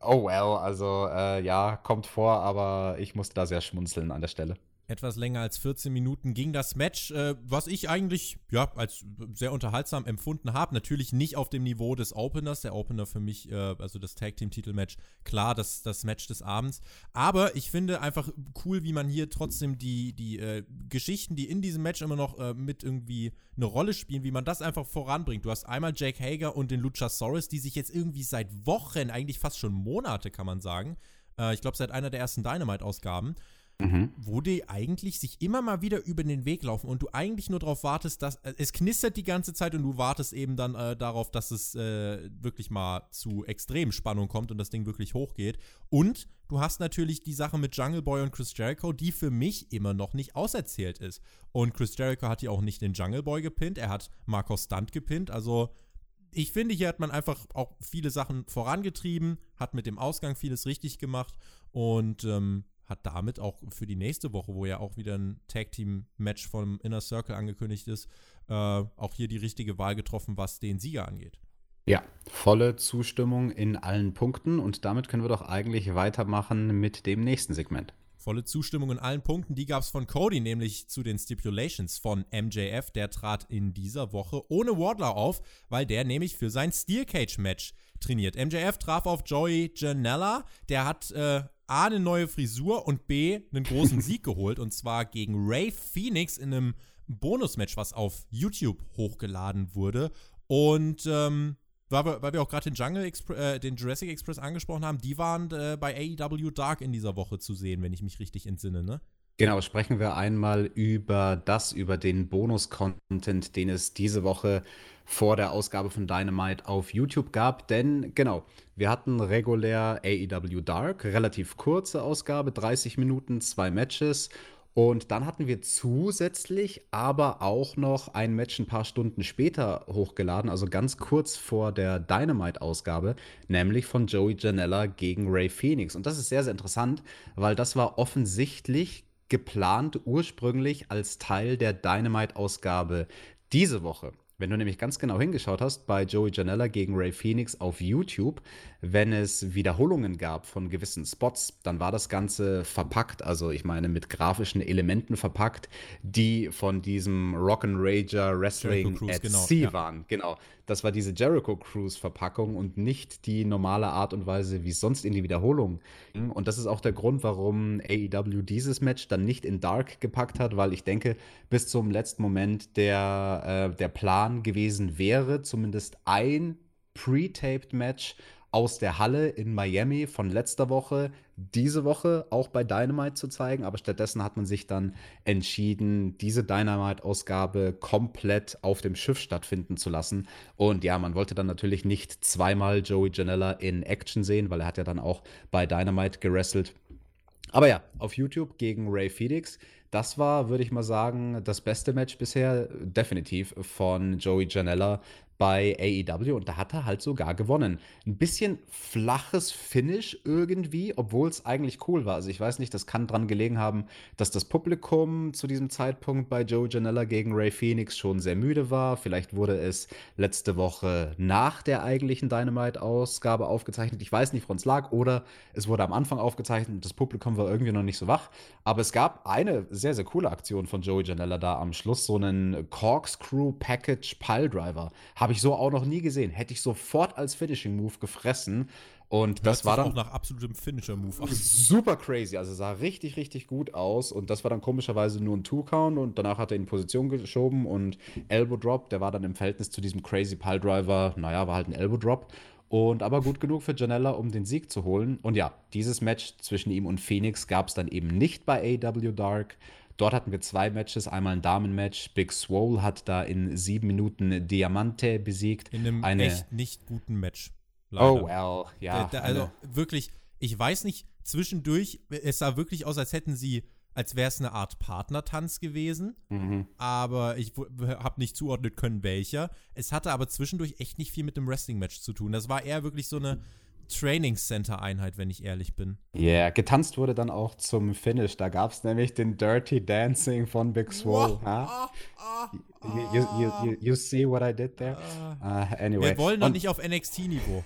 Oh well, also äh, ja, kommt vor, aber ich musste da sehr schmunzeln an der Stelle etwas länger als 14 Minuten ging das Match, äh, was ich eigentlich ja als sehr unterhaltsam empfunden habe. Natürlich nicht auf dem Niveau des Openers. Der Opener für mich, äh, also das Tag Team Titelmatch, klar, das, das Match des Abends. Aber ich finde einfach cool, wie man hier trotzdem die, die äh, Geschichten, die in diesem Match immer noch äh, mit irgendwie eine Rolle spielen, wie man das einfach voranbringt. Du hast einmal Jake Hager und den Luchasaurus, die sich jetzt irgendwie seit Wochen, eigentlich fast schon Monate, kann man sagen, äh, ich glaube seit einer der ersten Dynamite-Ausgaben, mhm. wo die eigentlich sich immer mal wieder über den Weg laufen und du eigentlich nur darauf wartest, dass äh, es knistert die ganze Zeit und du wartest eben dann äh, darauf, dass es äh, wirklich mal zu extremen Spannung kommt und das Ding wirklich hochgeht. Und du hast natürlich die Sache mit Jungle Boy und Chris Jericho, die für mich immer noch nicht auserzählt ist. Und Chris Jericho hat ja auch nicht den Jungle Boy gepinnt, er hat Marcos Stunt gepinnt, also ich finde, hier hat man einfach auch viele Sachen vorangetrieben, hat mit dem Ausgang vieles richtig gemacht und ähm, hat damit auch für die nächste Woche, wo ja auch wieder ein Tag-Team-Match vom Inner Circle angekündigt ist, äh, auch hier die richtige Wahl getroffen, was den Sieger angeht. Ja, volle Zustimmung in allen Punkten und damit können wir doch eigentlich weitermachen mit dem nächsten Segment. Volle Zustimmung in allen Punkten, die gab es von Cody, nämlich zu den Stipulations von MJF. Der trat in dieser Woche ohne Wardler auf, weil der nämlich für sein Steel Cage Match trainiert. MJF traf auf Joey Janella, der hat äh, A, eine neue Frisur und B, einen großen Sieg geholt. Und zwar gegen Ray Phoenix in einem Bonusmatch, was auf YouTube hochgeladen wurde. Und ähm, weil wir, weil wir auch gerade den Jungle äh, den Jurassic Express angesprochen haben, die waren äh, bei AEW Dark in dieser Woche zu sehen, wenn ich mich richtig entsinne, ne? Genau, sprechen wir einmal über das, über den Bonus-Content, den es diese Woche vor der Ausgabe von Dynamite auf YouTube gab. Denn genau, wir hatten regulär AEW Dark, relativ kurze Ausgabe, 30 Minuten, zwei Matches. Und dann hatten wir zusätzlich aber auch noch ein Match ein paar Stunden später hochgeladen, also ganz kurz vor der Dynamite-Ausgabe, nämlich von Joey Janella gegen Ray Phoenix. Und das ist sehr, sehr interessant, weil das war offensichtlich geplant ursprünglich als Teil der Dynamite-Ausgabe diese Woche. Wenn du nämlich ganz genau hingeschaut hast bei Joey Janella gegen Ray Phoenix auf YouTube, wenn es Wiederholungen gab von gewissen Spots, dann war das Ganze verpackt, also ich meine mit grafischen Elementen verpackt, die von diesem Rock'n'Rager Wrestling Cruise, at genau, Sea ja. waren. Genau. Das war diese Jericho Cruise Verpackung und nicht die normale Art und Weise, wie sonst in die Wiederholung. Und das ist auch der Grund, warum AEW dieses Match dann nicht in Dark gepackt hat, weil ich denke, bis zum letzten Moment der, äh, der Plan gewesen wäre, zumindest ein pre-taped Match aus der Halle in Miami von letzter Woche diese Woche auch bei Dynamite zu zeigen, aber stattdessen hat man sich dann entschieden, diese Dynamite-Ausgabe komplett auf dem Schiff stattfinden zu lassen. Und ja, man wollte dann natürlich nicht zweimal Joey Janella in Action sehen, weil er hat ja dann auch bei Dynamite gerestelt. Aber ja, auf YouTube gegen Ray Phoenix. Das war, würde ich mal sagen, das beste Match bisher, definitiv von Joey Janella bei AEW und da hat er halt sogar gewonnen. Ein bisschen flaches Finish irgendwie, obwohl es eigentlich cool war. Also ich weiß nicht, das kann dran gelegen haben, dass das Publikum zu diesem Zeitpunkt bei Joe Janella gegen Ray Phoenix schon sehr müde war. Vielleicht wurde es letzte Woche nach der eigentlichen Dynamite-Ausgabe aufgezeichnet. Ich weiß nicht, woran es lag. Oder es wurde am Anfang aufgezeichnet und das Publikum war irgendwie noch nicht so wach. Aber es gab eine sehr, sehr coole Aktion von Joey Janella da am Schluss. So einen Corkscrew Package Piledriver. Habe habe ich so auch noch nie gesehen. Hätte ich sofort als Finishing Move gefressen. Und das war dann auch nach absolutem Finisher-Move. Super crazy. Also sah richtig, richtig gut aus. Und das war dann komischerweise nur ein Two-Count. Und danach hat er in Position geschoben. Und Elbow Drop, der war dann im Verhältnis zu diesem crazy Pile Driver, naja, war halt ein Elbow Drop. Und aber gut genug für Janella, um den Sieg zu holen. Und ja, dieses Match zwischen ihm und Phoenix gab es dann eben nicht bei AW Dark. Dort hatten wir zwei Matches, einmal ein Damenmatch. Big Swole hat da in sieben Minuten Diamante besiegt. In einem Eine, echt nicht guten Match. Leider. Oh well, ja. Da, also wirklich, ich weiß nicht, zwischendurch, es sah wirklich aus, als hätten sie, als wäre es eine Art Partnertanz gewesen, mhm. aber ich habe nicht zuordnen können, welcher. Es hatte aber zwischendurch echt nicht viel mit dem Wrestling-Match zu tun. Das war eher wirklich so eine Training Center Einheit, wenn ich ehrlich bin. Ja, yeah, getanzt wurde dann auch zum Finish. Da gab es nämlich den Dirty Dancing von Big Swole. Huh? oh, oh, you, you, you, you, see what I did there? Uh, anyway. Wir wollen doch nicht auf NXT-Niveau.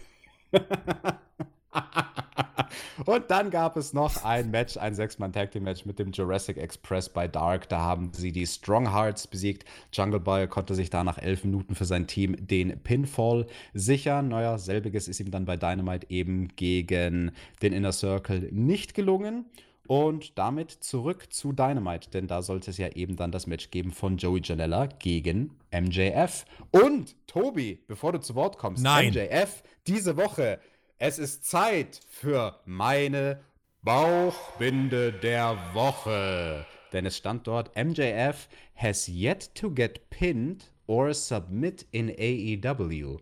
Und dann gab es noch ein Match, ein Sechs-Mann-Tag-Team-Match mit dem Jurassic Express bei Dark. Da haben sie die Strong Hearts besiegt. Jungle Boy konnte sich da nach elf Minuten für sein Team den Pinfall sichern. Naja, selbiges ist ihm dann bei Dynamite eben gegen den Inner Circle nicht gelungen. Und damit zurück zu Dynamite, denn da sollte es ja eben dann das Match geben von Joey Janella gegen MJF. Und Tobi, bevor du zu Wort kommst, Nein. MJF diese Woche es ist Zeit für meine Bauchbinde der Woche. Denn es stand dort, MJF has yet to get pinned or submit in AEW.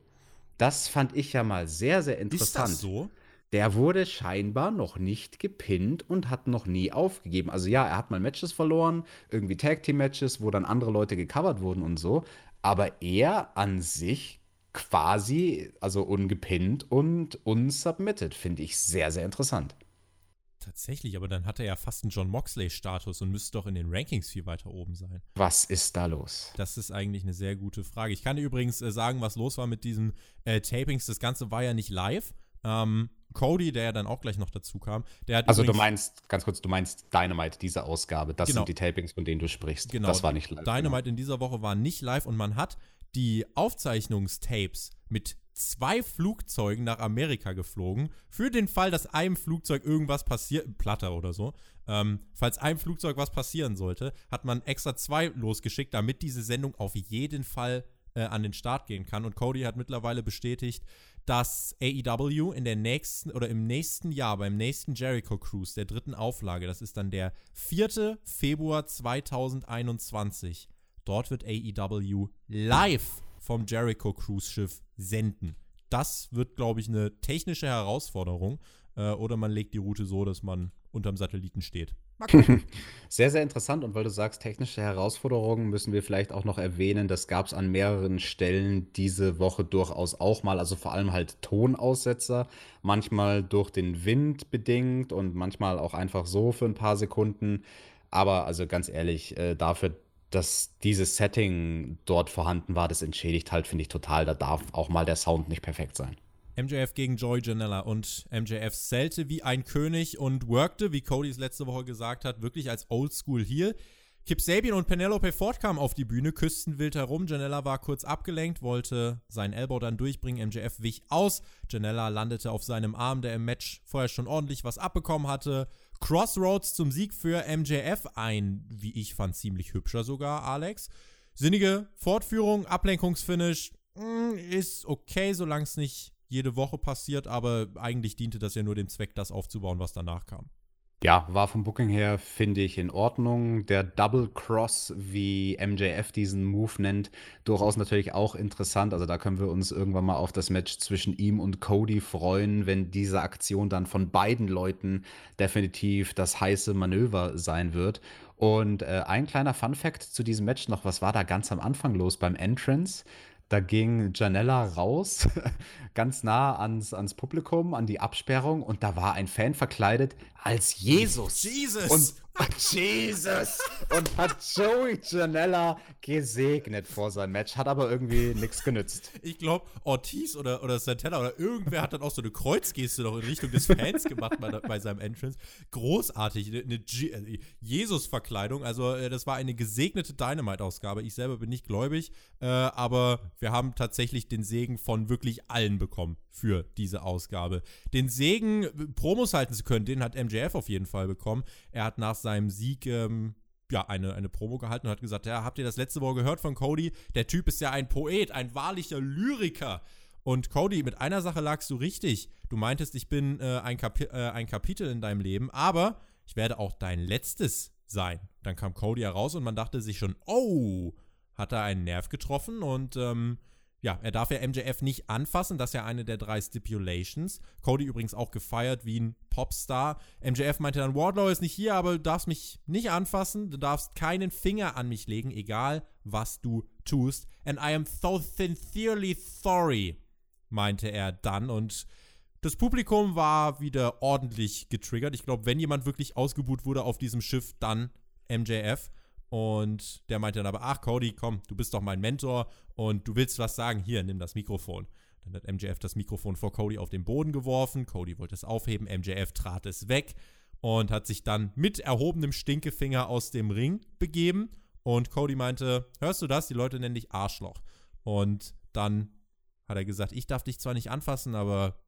Das fand ich ja mal sehr, sehr interessant. Ist das so? Der wurde scheinbar noch nicht gepinnt und hat noch nie aufgegeben. Also ja, er hat mal Matches verloren, irgendwie Tag Team Matches, wo dann andere Leute gecovert wurden und so. Aber er an sich quasi, also ungepinnt und unsubmitted. Finde ich sehr, sehr interessant. Tatsächlich, aber dann hat er ja fast einen John Moxley-Status und müsste doch in den Rankings viel weiter oben sein. Was ist da los? Das ist eigentlich eine sehr gute Frage. Ich kann dir übrigens äh, sagen, was los war mit diesen äh, Tapings. Das Ganze war ja nicht live. Ähm, Cody, der ja dann auch gleich noch dazu kam, der hat. Also, du meinst, ganz kurz, du meinst Dynamite, diese Ausgabe. Das genau. sind die Tapings, von denen du sprichst. Genau. Das war nicht live. Dynamite genau. in dieser Woche war nicht live und man hat die Aufzeichnungstapes mit zwei Flugzeugen nach Amerika geflogen. Für den Fall, dass einem Flugzeug irgendwas passiert, Platter oder so, ähm, falls einem Flugzeug was passieren sollte, hat man extra zwei losgeschickt, damit diese Sendung auf jeden Fall äh, an den Start gehen kann. Und Cody hat mittlerweile bestätigt, dass AEW in der nächsten oder im nächsten Jahr, beim nächsten Jericho Cruise, der dritten Auflage, das ist dann der 4. Februar 2021, Dort wird AEW live vom Jericho Cruise Schiff senden. Das wird, glaube ich, eine technische Herausforderung. Äh, oder man legt die Route so, dass man unterm Satelliten steht. Sehr, sehr interessant. Und weil du sagst, technische Herausforderungen, müssen wir vielleicht auch noch erwähnen, das gab es an mehreren Stellen diese Woche durchaus auch mal. Also vor allem halt Tonaussetzer, manchmal durch den Wind bedingt und manchmal auch einfach so für ein paar Sekunden. Aber also ganz ehrlich, äh, dafür, dass dieses Setting dort vorhanden war, das entschädigt halt, finde ich, total. Da darf auch mal der Sound nicht perfekt sein. MJF gegen Joy Janella und MJF zählte wie ein König und workte, wie Cody es letzte Woche gesagt hat, wirklich als Oldschool hier. Kip Sabian und Penelope Ford kamen auf die Bühne, küssten wild herum. Janella war kurz abgelenkt, wollte seinen Elbow dann durchbringen. MJF wich aus. Janella landete auf seinem Arm, der im Match vorher schon ordentlich was abbekommen hatte. Crossroads zum Sieg für MJF. Ein, wie ich fand, ziemlich hübscher sogar, Alex. Sinnige Fortführung, Ablenkungsfinish hm, ist okay, solange es nicht jede Woche passiert, aber eigentlich diente das ja nur dem Zweck, das aufzubauen, was danach kam. Ja, war vom Booking her, finde ich, in Ordnung. Der Double Cross, wie MJF diesen Move nennt, durchaus natürlich auch interessant. Also da können wir uns irgendwann mal auf das Match zwischen ihm und Cody freuen, wenn diese Aktion dann von beiden Leuten definitiv das heiße Manöver sein wird. Und äh, ein kleiner Fun Fact zu diesem Match noch, was war da ganz am Anfang los beim Entrance? Da ging Janella raus, ganz nah ans, ans Publikum, an die Absperrung und da war ein Fan verkleidet als Jesus. Jesus! Und Jesus! Und hat Joey Janella gesegnet vor seinem Match, hat aber irgendwie nichts genützt. Ich glaube, Ortiz oder, oder Santana oder irgendwer hat dann auch so eine Kreuzgeste noch in Richtung des Fans gemacht bei, bei seinem Entrance. Großartig, eine, eine äh, Jesus-Verkleidung. Also, äh, das war eine gesegnete Dynamite-Ausgabe. Ich selber bin nicht gläubig, äh, aber wir haben tatsächlich den Segen von wirklich allen bekommen für diese Ausgabe. Den Segen, Promos halten zu können, den hat MJF auf jeden Fall bekommen. Er hat nach seinem Sieg ähm, ja, eine, eine Promo gehalten und hat gesagt, ja, habt ihr das letzte Woche gehört von Cody? Der Typ ist ja ein Poet, ein wahrlicher Lyriker. Und Cody, mit einer Sache lagst du richtig. Du meintest, ich bin äh, ein, Kapi äh, ein Kapitel in deinem Leben, aber ich werde auch dein letztes sein. Dann kam Cody heraus und man dachte sich schon, oh, hat er einen Nerv getroffen und ähm, ja, er darf ja MJF nicht anfassen, das ist ja eine der drei Stipulations. Cody übrigens auch gefeiert wie ein Popstar. MJF meinte dann, Wardlow ist nicht hier, aber du darfst mich nicht anfassen, du darfst keinen Finger an mich legen, egal was du tust. And I am so sincerely sorry, meinte er dann und das Publikum war wieder ordentlich getriggert. Ich glaube, wenn jemand wirklich ausgebuht wurde auf diesem Schiff, dann MJF. Und der meinte dann aber, ach Cody, komm, du bist doch mein Mentor und du willst was sagen, hier, nimm das Mikrofon. Dann hat MJF das Mikrofon vor Cody auf den Boden geworfen. Cody wollte es aufheben, MJF trat es weg und hat sich dann mit erhobenem Stinkefinger aus dem Ring begeben. Und Cody meinte, hörst du das? Die Leute nennen dich Arschloch. Und dann hat er gesagt, ich darf dich zwar nicht anfassen, aber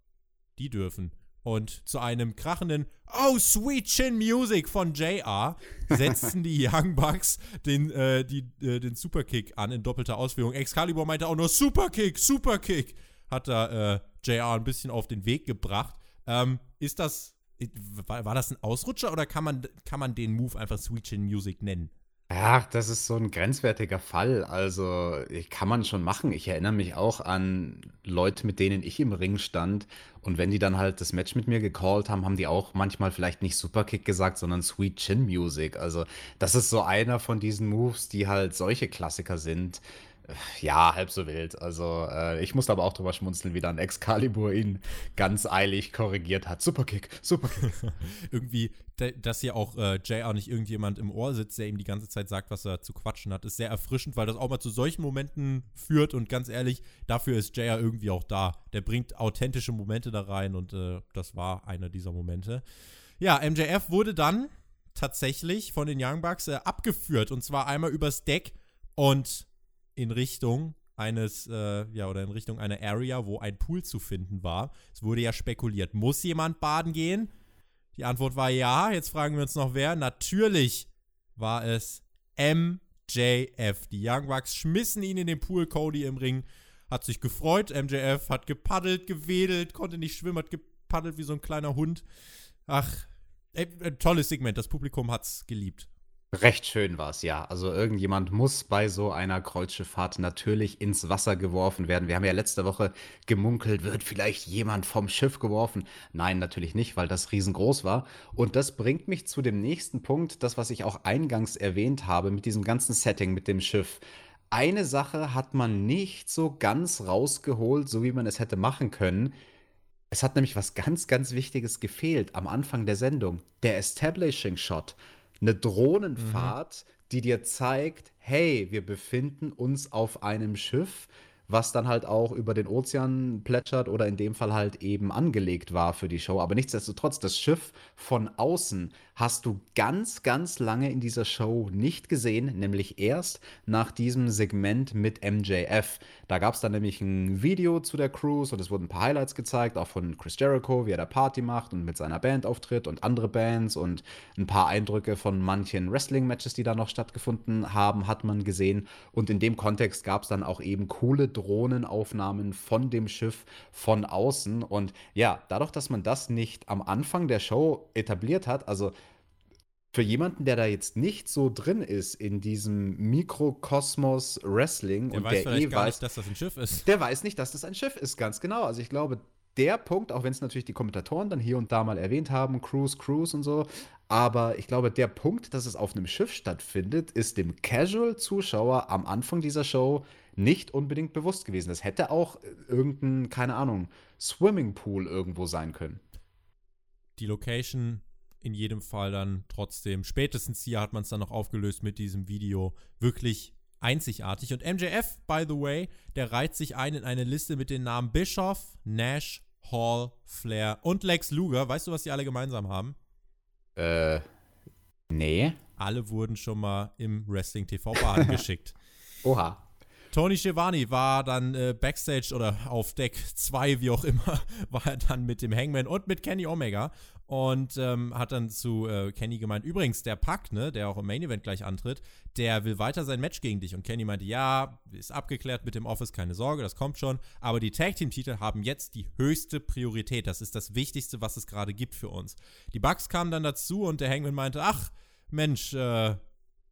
die dürfen. Und zu einem krachenden Oh, Sweet Chin Music von JR setzten die Young Bucks den, äh, die, äh, den Superkick an in doppelter Ausführung. Excalibur meinte auch nur Superkick, Superkick. Hat da äh, JR ein bisschen auf den Weg gebracht. Ähm, ist das, war, war das ein Ausrutscher oder kann man, kann man den Move einfach Sweet Chin Music nennen? Ja, das ist so ein grenzwertiger Fall. Also, kann man schon machen. Ich erinnere mich auch an Leute, mit denen ich im Ring stand. Und wenn die dann halt das Match mit mir gecallt haben, haben die auch manchmal vielleicht nicht Superkick gesagt, sondern Sweet Chin Music. Also, das ist so einer von diesen Moves, die halt solche Klassiker sind. Ja, halb so wild. Also, äh, ich musste aber auch drüber schmunzeln, wie dann Excalibur ihn ganz eilig korrigiert hat. Superkick, Superkick. Irgendwie, dass hier auch äh, JR nicht irgendjemand im Ohr sitzt, der ihm die ganze Zeit sagt, was er zu quatschen hat, ist sehr erfrischend, weil das auch mal zu solchen Momenten führt. Und ganz ehrlich, dafür ist JR irgendwie auch da. Der bringt authentische Momente da rein und äh, das war einer dieser Momente. Ja, MJF wurde dann tatsächlich von den Young Bucks äh, abgeführt und zwar einmal übers Deck und in Richtung eines, äh, ja, oder in Richtung einer Area, wo ein Pool zu finden war. Es wurde ja spekuliert, muss jemand baden gehen? Die Antwort war ja. Jetzt fragen wir uns noch, wer. Natürlich war es MJF. Die Young Bucks schmissen ihn in den Pool. Cody im Ring hat sich gefreut. MJF hat gepaddelt, gewedelt, konnte nicht schwimmen, hat gepaddelt wie so ein kleiner Hund. Ach, ey, tolles Segment. Das Publikum hat's geliebt. Recht schön war es, ja. Also irgendjemand muss bei so einer Kreuzschifffahrt natürlich ins Wasser geworfen werden. Wir haben ja letzte Woche gemunkelt, wird vielleicht jemand vom Schiff geworfen? Nein, natürlich nicht, weil das riesengroß war. Und das bringt mich zu dem nächsten Punkt, das, was ich auch eingangs erwähnt habe, mit diesem ganzen Setting mit dem Schiff. Eine Sache hat man nicht so ganz rausgeholt, so wie man es hätte machen können. Es hat nämlich was ganz, ganz Wichtiges gefehlt am Anfang der Sendung. Der Establishing Shot eine Drohnenfahrt, mhm. die dir zeigt, hey, wir befinden uns auf einem Schiff was dann halt auch über den Ozean plätschert oder in dem Fall halt eben angelegt war für die Show. Aber nichtsdestotrotz, das Schiff von außen hast du ganz, ganz lange in dieser Show nicht gesehen, nämlich erst nach diesem Segment mit MJF. Da gab es dann nämlich ein Video zu der Cruise und es wurden ein paar Highlights gezeigt, auch von Chris Jericho, wie er da Party macht und mit seiner Band auftritt und andere Bands und ein paar Eindrücke von manchen Wrestling-Matches, die da noch stattgefunden haben, hat man gesehen. Und in dem Kontext gab es dann auch eben coole Drohnenaufnahmen von dem Schiff von außen. Und ja, dadurch, dass man das nicht am Anfang der Show etabliert hat, also für jemanden, der da jetzt nicht so drin ist in diesem Mikrokosmos Wrestling der und weiß der eh weiß, nicht, dass das ein Schiff ist. Der weiß nicht, dass das ein Schiff ist, ganz genau. Also ich glaube, der Punkt, auch wenn es natürlich die Kommentatoren dann hier und da mal erwähnt haben, Cruise, Cruise und so, aber ich glaube, der Punkt, dass es auf einem Schiff stattfindet, ist dem Casual-Zuschauer am Anfang dieser Show nicht unbedingt bewusst gewesen. Das hätte auch irgendein, keine Ahnung, Swimmingpool irgendwo sein können. Die Location in jedem Fall dann trotzdem, spätestens hier hat man es dann noch aufgelöst mit diesem Video, wirklich einzigartig. Und MJF, by the way, der reiht sich ein in eine Liste mit den Namen Bischoff, Nash, Hall, Flair und Lex Luger. Weißt du, was die alle gemeinsam haben? Äh, nee. Alle wurden schon mal im Wrestling TV Baden geschickt. Oha. Tony Schiavone war dann äh, Backstage oder auf Deck 2, wie auch immer, war er dann mit dem Hangman und mit Kenny Omega und ähm, hat dann zu äh, Kenny gemeint, übrigens, der Pack, ne, der auch im Main Event gleich antritt, der will weiter sein Match gegen dich. Und Kenny meinte, ja, ist abgeklärt mit dem Office, keine Sorge, das kommt schon. Aber die Tag Team Titel haben jetzt die höchste Priorität. Das ist das Wichtigste, was es gerade gibt für uns. Die Bugs kamen dann dazu und der Hangman meinte, ach, Mensch, äh,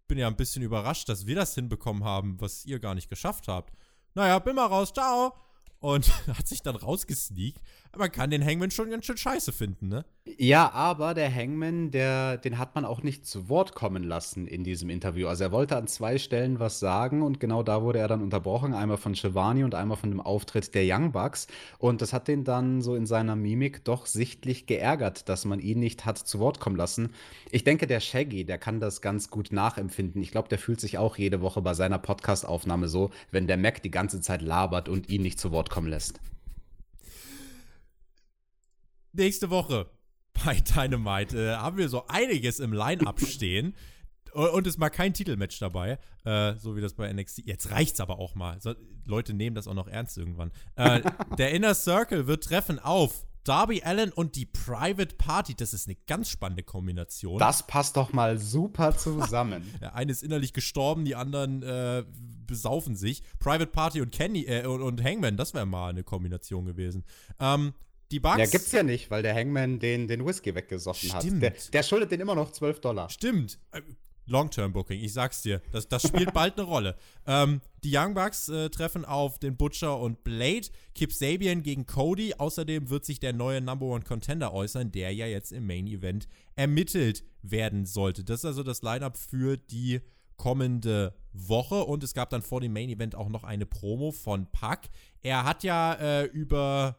bin ja ein bisschen überrascht, dass wir das hinbekommen haben, was ihr gar nicht geschafft habt. naja, bin mal raus, ciao. Und hat sich dann rausgesneakt. Man kann den Hangman schon ganz schön scheiße finden, ne? Ja, aber der Hangman, der, den hat man auch nicht zu Wort kommen lassen in diesem Interview. Also er wollte an zwei Stellen was sagen und genau da wurde er dann unterbrochen. Einmal von Shivani und einmal von dem Auftritt der Young Bucks. Und das hat den dann so in seiner Mimik doch sichtlich geärgert, dass man ihn nicht hat zu Wort kommen lassen. Ich denke, der Shaggy, der kann das ganz gut nachempfinden. Ich glaube, der fühlt sich auch jede Woche bei seiner Podcast-Aufnahme so, wenn der Mac die ganze Zeit labert und ihn nicht zu Wort kommen lässt nächste Woche bei Dynamite äh, haben wir so einiges im Line-Up stehen. Und es ist mal kein Titelmatch dabei, äh, so wie das bei NXT. Jetzt reicht's aber auch mal. So, Leute nehmen das auch noch ernst irgendwann. Äh, der Inner Circle wird treffen auf Darby Allen und die Private Party. Das ist eine ganz spannende Kombination. Das passt doch mal super zusammen. der eine ist innerlich gestorben, die anderen äh, besaufen sich. Private Party und Kenny äh, und, und, Hangman, das wäre mal eine Kombination gewesen. Ähm, die Bugs. Ja, gibt's ja nicht, weil der Hangman den, den Whisky weggesoffen Stimmt. hat. Der, der schuldet den immer noch 12 Dollar. Stimmt. Äh, Long-Term-Booking, ich sag's dir. Das, das spielt bald eine Rolle. Ähm, die Young Bucks äh, treffen auf den Butcher und Blade. Kip Sabian gegen Cody. Außerdem wird sich der neue Number One Contender äußern, der ja jetzt im Main Event ermittelt werden sollte. Das ist also das Lineup für die kommende Woche. Und es gab dann vor dem Main Event auch noch eine Promo von Pack. Er hat ja äh, über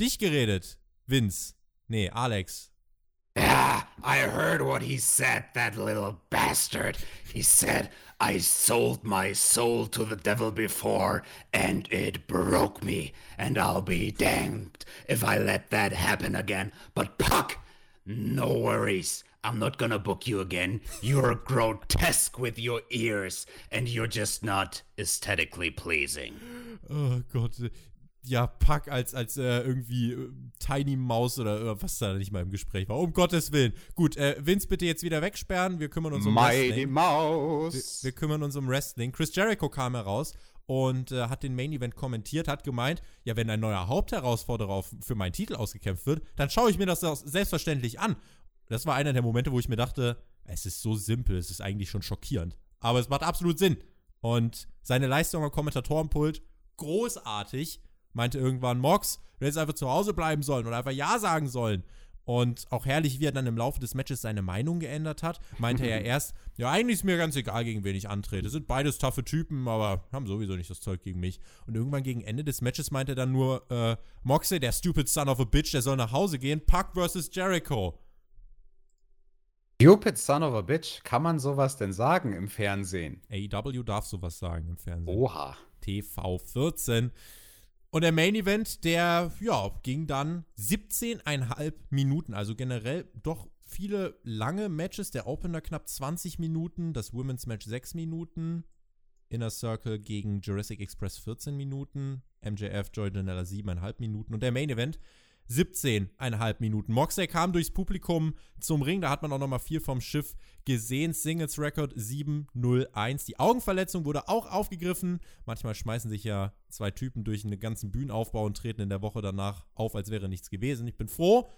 dich geredet, Vince. Nee, Alex. Yeah, I heard what he said, that little bastard. He said, I sold my soul to the devil before, and it broke me, and I'll be damned if I let that happen again. But Puck, no worries. I'm not gonna book you again. You're grotesque with your ears, and you're just not aesthetically pleasing. Oh Gott, ja, Pack als, als äh, irgendwie äh, Tiny Maus oder äh, was da nicht mal im Gespräch war. Um Gottes Willen. Gut, äh, Vince bitte jetzt wieder wegsperren. Wir kümmern uns um Mighty Wrestling. Maus. Wir, wir, kümmern uns um Wrestling. Chris Jericho kam heraus und äh, hat den Main Event kommentiert, hat gemeint, ja, wenn ein neuer Hauptherausforderer für meinen Titel ausgekämpft wird, dann schaue ich mir das selbstverständlich an. Das war einer der Momente, wo ich mir dachte, es ist so simpel, es ist eigentlich schon schockierend. Aber es macht absolut Sinn. Und seine Leistung am Kommentatorenpult, großartig meinte irgendwann, Mox, du hättest einfach zu Hause bleiben sollen oder einfach Ja sagen sollen. Und auch herrlich, wie er dann im Laufe des Matches seine Meinung geändert hat, meinte er erst, ja, eigentlich ist mir ganz egal, gegen wen ich antrete. Sind beides taffe Typen, aber haben sowieso nicht das Zeug gegen mich. Und irgendwann gegen Ende des Matches meinte er dann nur, äh, Moxley, der stupid son of a bitch, der soll nach Hause gehen. Puck versus Jericho. Stupid son of a bitch, kann man sowas denn sagen im Fernsehen? AEW darf sowas sagen im Fernsehen. Oha. TV 14. Und der Main Event, der, ja, ging dann 17,5 Minuten. Also generell doch viele lange Matches. Der Opener knapp 20 Minuten, das Women's Match 6 Minuten. Inner Circle gegen Jurassic Express 14 Minuten. MJF, Joy Janella 7,5 Minuten. Und der Main Event 17,5 Minuten. Moxley kam durchs Publikum zum Ring. Da hat man auch noch mal viel vom Schiff gesehen. Singles Record 701. Die Augenverletzung wurde auch aufgegriffen. Manchmal schmeißen sich ja zwei Typen durch einen ganzen Bühnenaufbau und treten in der Woche danach auf, als wäre nichts gewesen. Ich bin froh,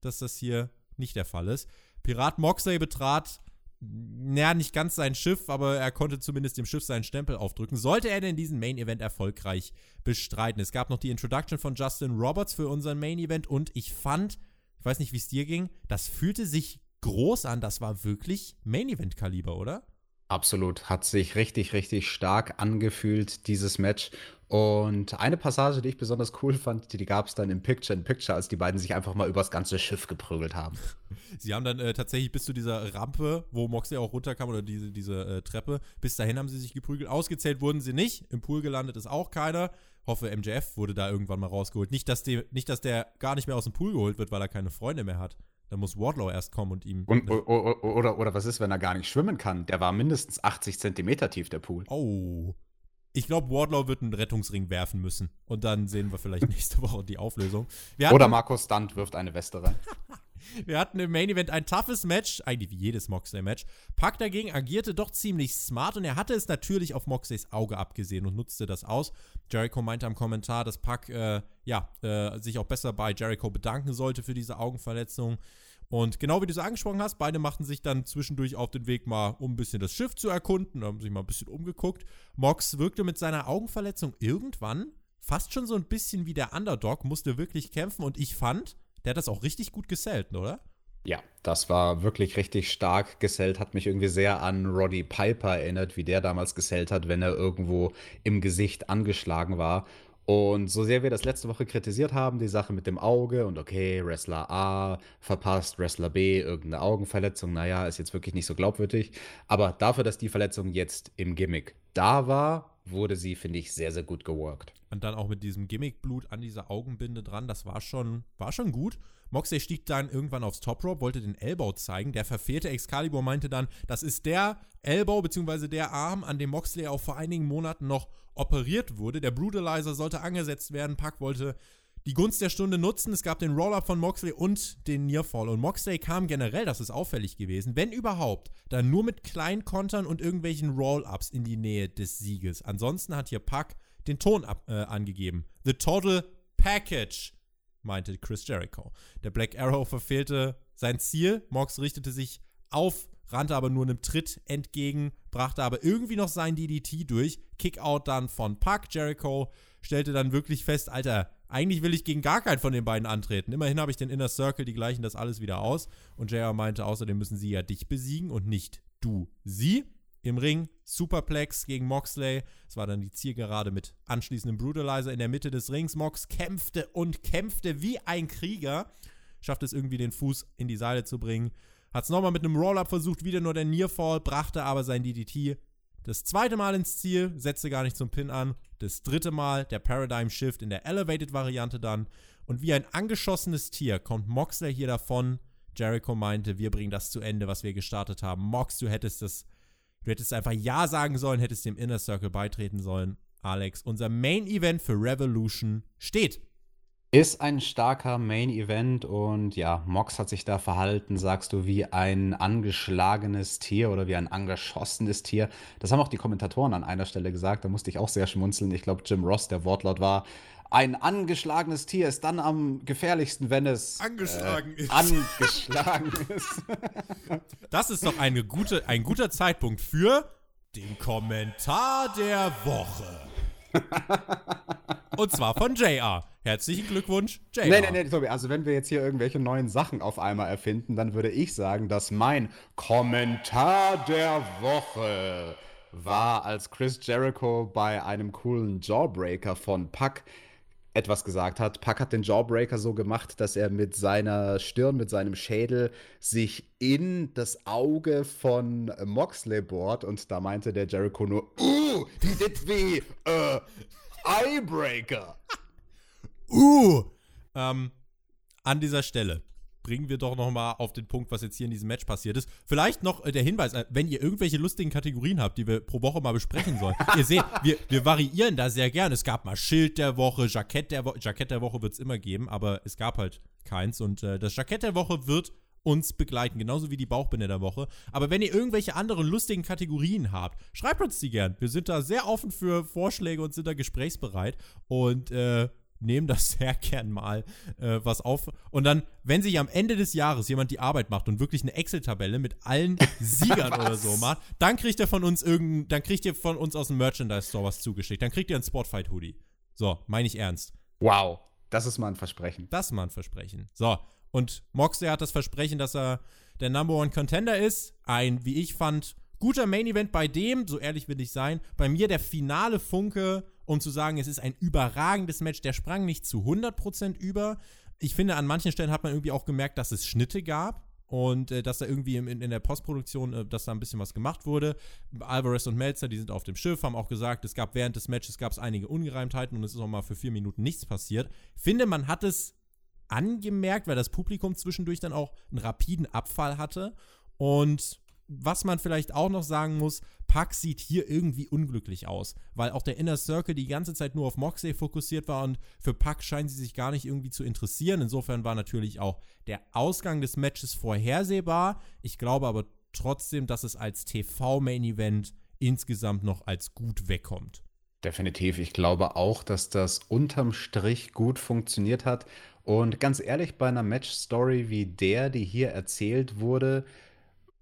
dass das hier nicht der Fall ist. Pirat Moxley betrat naja, nicht ganz sein Schiff, aber er konnte zumindest dem Schiff seinen Stempel aufdrücken. Sollte er denn diesen Main Event erfolgreich bestreiten? Es gab noch die Introduction von Justin Roberts für unseren Main Event und ich fand, ich weiß nicht, wie es dir ging, das fühlte sich groß an. Das war wirklich Main Event Kaliber, oder? Absolut, hat sich richtig, richtig stark angefühlt, dieses Match. Und eine Passage, die ich besonders cool fand, die, die gab es dann im Picture-in-Picture, als die beiden sich einfach mal übers ganze Schiff geprügelt haben. Sie haben dann äh, tatsächlich bis zu dieser Rampe, wo Moxley auch runterkam, oder diese, diese äh, Treppe, bis dahin haben sie sich geprügelt. Ausgezählt wurden sie nicht. Im Pool gelandet ist auch keiner. Hoffe, MJF wurde da irgendwann mal rausgeholt. Nicht dass, die, nicht, dass der gar nicht mehr aus dem Pool geholt wird, weil er keine Freunde mehr hat. Dann muss Wardlow erst kommen und ihm. Und, oder, oder, oder was ist, wenn er gar nicht schwimmen kann? Der war mindestens 80 Zentimeter tief, der Pool. Oh. Ich glaube, Wardlow wird einen Rettungsring werfen müssen. Und dann sehen wir vielleicht nächste Woche die Auflösung. oder Markus Stunt wirft eine Weste rein. Wir hatten im Main Event ein toughes Match, eigentlich wie jedes Moxley-Match. Pack dagegen agierte doch ziemlich smart und er hatte es natürlich auf Moxleys Auge abgesehen und nutzte das aus. Jericho meinte am Kommentar, dass Pack äh, ja, äh, sich auch besser bei Jericho bedanken sollte für diese Augenverletzung. Und genau wie du es angesprochen hast, beide machten sich dann zwischendurch auf den Weg mal, um ein bisschen das Schiff zu erkunden, haben sich mal ein bisschen umgeguckt. Mox wirkte mit seiner Augenverletzung irgendwann fast schon so ein bisschen wie der Underdog, musste wirklich kämpfen und ich fand, der hat das auch richtig gut gesellt, oder? Ja, das war wirklich richtig stark gesellt, hat mich irgendwie sehr an Roddy Piper erinnert, wie der damals gesellt hat, wenn er irgendwo im Gesicht angeschlagen war. Und so sehr wir das letzte Woche kritisiert haben, die Sache mit dem Auge und okay, Wrestler A verpasst, Wrestler B irgendeine Augenverletzung, naja, ist jetzt wirklich nicht so glaubwürdig. Aber dafür, dass die Verletzung jetzt im Gimmick da war, wurde sie, finde ich, sehr, sehr gut geworkt. Und dann auch mit diesem Gimmickblut an dieser Augenbinde dran, das war schon, war schon gut. Moxley stieg dann irgendwann aufs Top Rope, wollte den Elbow zeigen. Der verfehlte Excalibur meinte dann, das ist der Elbow bzw. der Arm, an dem Moxley auch vor einigen Monaten noch operiert wurde. Der Brutalizer sollte angesetzt werden. Pack wollte die Gunst der Stunde nutzen. Es gab den Roll-Up von Moxley und den Nearfall. Und Moxley kam generell, das ist auffällig gewesen, wenn überhaupt, dann nur mit kleinen Kontern und irgendwelchen Roll-Ups in die Nähe des Sieges. Ansonsten hat hier Pack den Ton ab, äh, angegeben. The Total Package, meinte Chris Jericho. Der Black Arrow verfehlte sein Ziel. Mox richtete sich auf, rannte aber nur einem Tritt entgegen, brachte aber irgendwie noch sein DDT durch. Kickout dann von Pack. Jericho stellte dann wirklich fest, Alter, eigentlich will ich gegen gar keinen von den beiden antreten. Immerhin habe ich den Inner Circle, die gleichen das alles wieder aus. Und JR meinte, außerdem müssen sie ja dich besiegen und nicht du sie im Ring. Superplex gegen Moxley. Es war dann die Zielgerade mit anschließendem Brutalizer in der Mitte des Rings. Mox kämpfte und kämpfte wie ein Krieger. Schaffte es irgendwie, den Fuß in die Seile zu bringen. Hat es nochmal mit einem Roll-Up versucht, wieder nur der Nearfall, brachte aber sein DDT das zweite Mal ins Ziel, setzte gar nicht zum Pin an. Das dritte Mal der Paradigm Shift in der Elevated-Variante dann. Und wie ein angeschossenes Tier kommt Moxley hier davon. Jericho meinte, wir bringen das zu Ende, was wir gestartet haben. Mox, du hättest das Du hättest einfach Ja sagen sollen, hättest dem Inner Circle beitreten sollen. Alex, unser Main Event für Revolution steht. Ist ein starker Main Event und ja, Mox hat sich da verhalten, sagst du, wie ein angeschlagenes Tier oder wie ein angeschossenes Tier. Das haben auch die Kommentatoren an einer Stelle gesagt, da musste ich auch sehr schmunzeln. Ich glaube, Jim Ross, der Wortlaut war, ein angeschlagenes Tier ist dann am gefährlichsten, wenn es angeschlagen äh, ist. Angeschlagen ist. Das ist doch eine gute, ein guter Zeitpunkt für den Kommentar der Woche. Und zwar von JR. Herzlichen Glückwunsch, JR. Nee, nee, nee, Tobi, also wenn wir jetzt hier irgendwelche neuen Sachen auf einmal erfinden, dann würde ich sagen, dass mein Kommentar der Woche war, als Chris Jericho bei einem coolen Jawbreaker von Puck etwas gesagt hat. Puck hat den Jawbreaker so gemacht, dass er mit seiner Stirn, mit seinem Schädel sich in das Auge von Moxley bohrt und da meinte der Jericho nur, uh, he did the uh, Eyebreaker. uh, ähm, an dieser Stelle bringen wir doch noch mal auf den Punkt, was jetzt hier in diesem Match passiert ist. Vielleicht noch äh, der Hinweis, äh, wenn ihr irgendwelche lustigen Kategorien habt, die wir pro Woche mal besprechen sollen. ihr seht, wir, wir variieren da sehr gern. Es gab mal Schild der Woche, Jackett der Woche. Jackett der Woche wird es immer geben, aber es gab halt keins. Und äh, das Jackett der Woche wird uns begleiten, genauso wie die Bauchbinde der Woche. Aber wenn ihr irgendwelche anderen lustigen Kategorien habt, schreibt uns die gern. Wir sind da sehr offen für Vorschläge und sind da gesprächsbereit. Und äh, nehmen das sehr gern mal äh, was auf. Und dann, wenn sich am Ende des Jahres jemand die Arbeit macht und wirklich eine Excel-Tabelle mit allen Siegern oder so macht, dann kriegt ihr von uns irgendein, dann kriegt ihr von uns aus dem Merchandise-Store was zugeschickt. Dann kriegt ihr ein Spotfight-Hoodie. So, meine ich ernst. Wow, das ist mal ein Versprechen. Das ist mal ein Versprechen. So, und Moxley hat das Versprechen, dass er der Number One Contender ist. Ein, wie ich fand, guter Main Event bei dem, so ehrlich will ich sein, bei mir der finale Funke um zu sagen, es ist ein überragendes Match. Der sprang nicht zu 100% über. Ich finde, an manchen Stellen hat man irgendwie auch gemerkt, dass es Schnitte gab und äh, dass da irgendwie in, in der Postproduktion, äh, dass da ein bisschen was gemacht wurde. Alvarez und Melzer, die sind auf dem Schiff, haben auch gesagt, es gab während des Matches gab es einige Ungereimtheiten und es ist auch mal für vier Minuten nichts passiert. Finde, man hat es angemerkt, weil das Publikum zwischendurch dann auch einen rapiden Abfall hatte und was man vielleicht auch noch sagen muss, Pack sieht hier irgendwie unglücklich aus, weil auch der Inner Circle die ganze Zeit nur auf Moxley fokussiert war und für Pack scheinen sie sich gar nicht irgendwie zu interessieren. Insofern war natürlich auch der Ausgang des Matches vorhersehbar. Ich glaube aber trotzdem, dass es als TV-Main-Event insgesamt noch als gut wegkommt. Definitiv. Ich glaube auch, dass das unterm Strich gut funktioniert hat. Und ganz ehrlich, bei einer Match-Story wie der, die hier erzählt wurde,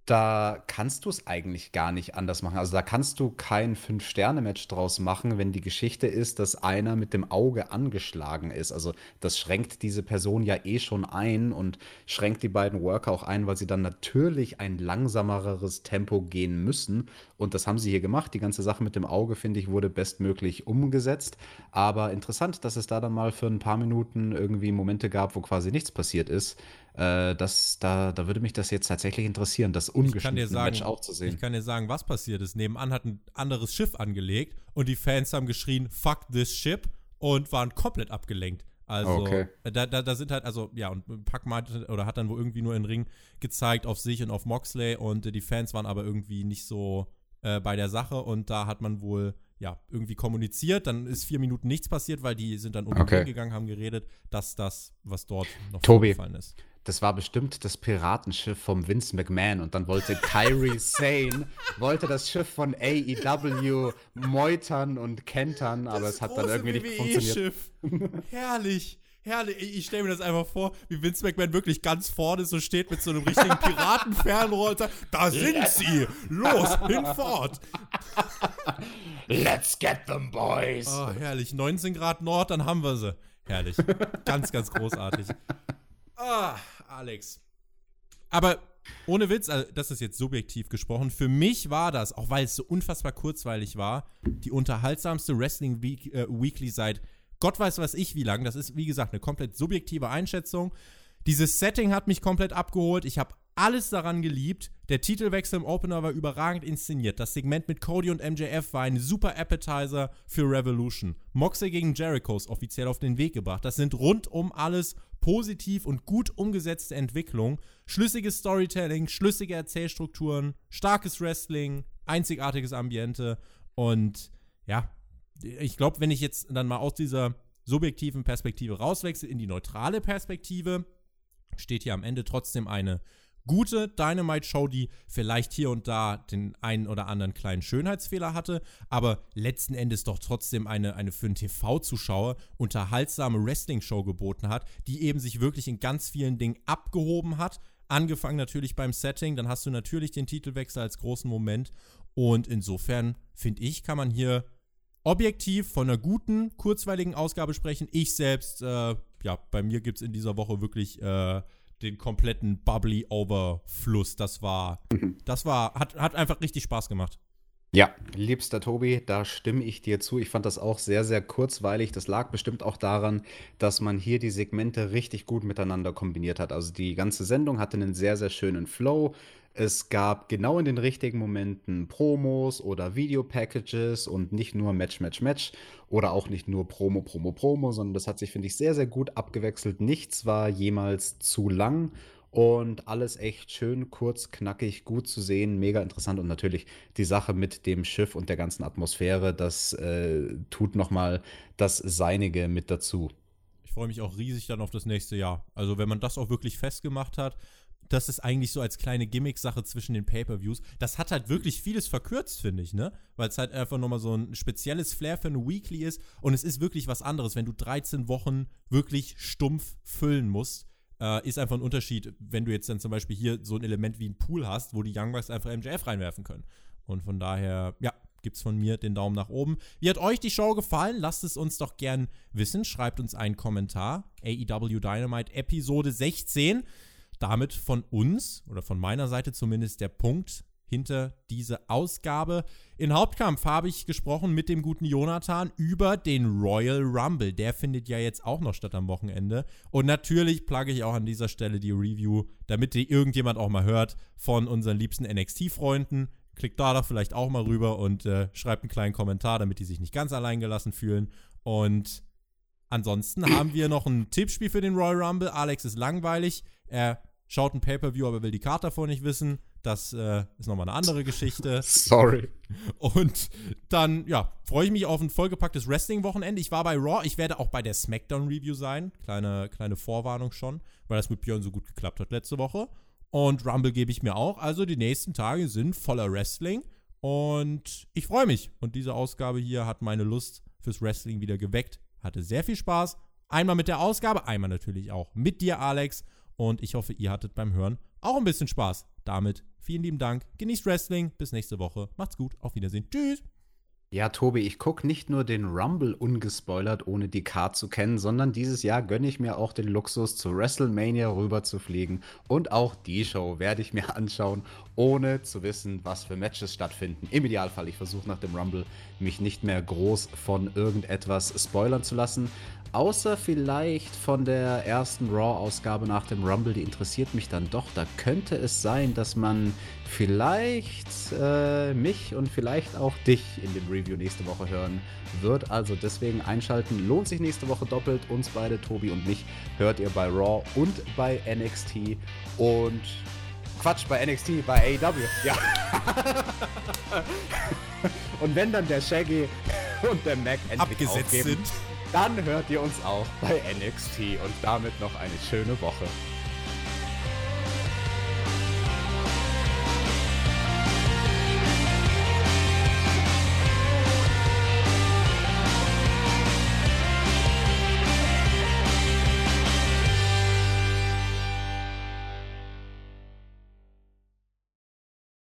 da kannst du es eigentlich gar nicht anders machen. Also da kannst du kein Fünf-Sterne-Match draus machen, wenn die Geschichte ist, dass einer mit dem Auge angeschlagen ist. Also das schränkt diese Person ja eh schon ein und schränkt die beiden Worker auch ein, weil sie dann natürlich ein langsameres Tempo gehen müssen. Und das haben sie hier gemacht. Die ganze Sache mit dem Auge, finde ich, wurde bestmöglich umgesetzt. Aber interessant, dass es da dann mal für ein paar Minuten irgendwie Momente gab, wo quasi nichts passiert ist. Äh, das, da, da würde mich das jetzt tatsächlich interessieren, das ungeschnittene Match auch zu sehen. Ich kann dir sagen, was passiert ist. Nebenan hat ein anderes Schiff angelegt und die Fans haben geschrien, fuck this ship und waren komplett abgelenkt. Also, okay. da, da, da sind halt, also, ja, und Pack meinte, oder hat dann wohl irgendwie nur einen Ring gezeigt auf sich und auf Moxley und äh, die Fans waren aber irgendwie nicht so äh, bei der Sache und da hat man wohl, ja, irgendwie kommuniziert. Dann ist vier Minuten nichts passiert, weil die sind dann um okay. gegangen, haben geredet, dass das, was dort noch Tobi, vorgefallen ist das war bestimmt das Piratenschiff vom Vince McMahon und dann wollte Kyrie Sane wollte das Schiff von AEW meutern und kentern, aber das es hat dann irgendwie nicht funktioniert. Schiff. Herrlich. Herrlich, ich stelle mir das einfach vor, wie Vince McMahon wirklich ganz vorne so steht mit so einem richtigen Piratenfernrohr und sagt, da sind sie, los, hinfort. Let's get them, boys. Oh, herrlich, 19 Grad Nord, dann haben wir sie. Herrlich, ganz, ganz großartig. Ah, Alex. Aber ohne Witz, also das ist jetzt subjektiv gesprochen, für mich war das, auch weil es so unfassbar kurzweilig war, die unterhaltsamste Wrestling Week, äh, Weekly seit Gott weiß was ich wie lang. Das ist, wie gesagt, eine komplett subjektive Einschätzung. Dieses Setting hat mich komplett abgeholt. Ich habe alles daran geliebt. Der Titelwechsel im Opener war überragend inszeniert. Das Segment mit Cody und MJF war ein super Appetizer für Revolution. Moxley gegen Jericho ist offiziell auf den Weg gebracht. Das sind rundum alles positiv und gut umgesetzte Entwicklungen. Schlüssiges Storytelling, schlüssige Erzählstrukturen, starkes Wrestling, einzigartiges Ambiente und ja, ich glaube, wenn ich jetzt dann mal aus dieser subjektiven Perspektive rauswechsel in die neutrale Perspektive, steht hier am Ende trotzdem eine gute Dynamite-Show, die vielleicht hier und da den einen oder anderen kleinen Schönheitsfehler hatte, aber letzten Endes doch trotzdem eine, eine für einen TV-Zuschauer unterhaltsame Wrestling-Show geboten hat, die eben sich wirklich in ganz vielen Dingen abgehoben hat. Angefangen natürlich beim Setting, dann hast du natürlich den Titelwechsel als großen Moment und insofern finde ich, kann man hier objektiv von einer guten, kurzweiligen Ausgabe sprechen. Ich selbst, äh, ja, bei mir gibt es in dieser Woche wirklich äh, den kompletten Bubbly Overfluss. Das war, mhm. das war, hat, hat einfach richtig Spaß gemacht. Ja, liebster Tobi, da stimme ich dir zu. Ich fand das auch sehr, sehr kurzweilig. Das lag bestimmt auch daran, dass man hier die Segmente richtig gut miteinander kombiniert hat. Also die ganze Sendung hatte einen sehr, sehr schönen Flow. Es gab genau in den richtigen Momenten Promos oder Video-Packages und nicht nur Match, Match, Match oder auch nicht nur Promo, Promo, Promo, sondern das hat sich, finde ich, sehr, sehr gut abgewechselt. Nichts war jemals zu lang und alles echt schön, kurz, knackig, gut zu sehen, mega interessant und natürlich die Sache mit dem Schiff und der ganzen Atmosphäre, das äh, tut nochmal das Seinige mit dazu. Ich freue mich auch riesig dann auf das nächste Jahr. Also wenn man das auch wirklich festgemacht hat, das ist eigentlich so als kleine Gimmick-Sache zwischen den Pay-Per-Views. Das hat halt wirklich vieles verkürzt, finde ich, ne? Weil es halt einfach nochmal so ein spezielles Flair für eine Weekly ist. Und es ist wirklich was anderes, wenn du 13 Wochen wirklich stumpf füllen musst. Äh, ist einfach ein Unterschied, wenn du jetzt dann zum Beispiel hier so ein Element wie ein Pool hast, wo die Young Bucks einfach MJF reinwerfen können. Und von daher, ja, gibt's von mir den Daumen nach oben. Wie hat euch die Show gefallen? Lasst es uns doch gern wissen. Schreibt uns einen Kommentar. AEW Dynamite Episode 16 damit von uns oder von meiner Seite zumindest der Punkt hinter diese Ausgabe. In Hauptkampf habe ich gesprochen mit dem guten Jonathan über den Royal Rumble. Der findet ja jetzt auch noch statt am Wochenende. Und natürlich plage ich auch an dieser Stelle die Review, damit die irgendjemand auch mal hört von unseren liebsten NXT-Freunden. Klickt da doch vielleicht auch mal rüber und äh, schreibt einen kleinen Kommentar, damit die sich nicht ganz allein gelassen fühlen. Und ansonsten haben wir noch ein Tippspiel für den Royal Rumble. Alex ist langweilig. Er schaut ein Pay-Per-View, aber will die Karte davor nicht wissen. Das äh, ist nochmal eine andere Geschichte. Sorry. Und dann, ja, freue ich mich auf ein vollgepacktes Wrestling-Wochenende. Ich war bei Raw, ich werde auch bei der SmackDown-Review sein. Kleine, kleine Vorwarnung schon, weil das mit Björn so gut geklappt hat letzte Woche. Und Rumble gebe ich mir auch. Also die nächsten Tage sind voller Wrestling. Und ich freue mich. Und diese Ausgabe hier hat meine Lust fürs Wrestling wieder geweckt. Hatte sehr viel Spaß. Einmal mit der Ausgabe, einmal natürlich auch mit dir, Alex. Und ich hoffe, ihr hattet beim Hören auch ein bisschen Spaß. Damit vielen lieben Dank. Genießt Wrestling. Bis nächste Woche. Macht's gut. Auf Wiedersehen. Tschüss. Ja, Tobi, ich gucke nicht nur den Rumble ungespoilert, ohne die Card zu kennen, sondern dieses Jahr gönne ich mir auch den Luxus, zu WrestleMania rüber zu fliegen. Und auch die Show werde ich mir anschauen, ohne zu wissen, was für Matches stattfinden. Im Idealfall, ich versuche nach dem Rumble mich nicht mehr groß von irgendetwas spoilern zu lassen. Außer vielleicht von der ersten Raw-Ausgabe nach dem Rumble, die interessiert mich dann doch. Da könnte es sein, dass man vielleicht äh, mich und vielleicht auch dich in dem Review nächste Woche hören wird. Also deswegen einschalten. Lohnt sich nächste Woche doppelt. Uns beide, Tobi und mich, hört ihr bei Raw und bei NXT. Und Quatsch, bei NXT, bei AEW. Ja. und wenn dann der Shaggy und der Mac endlich Abgesetzt aufgeben, sind. dann hört ihr uns auch bei NXT und damit noch eine schöne Woche.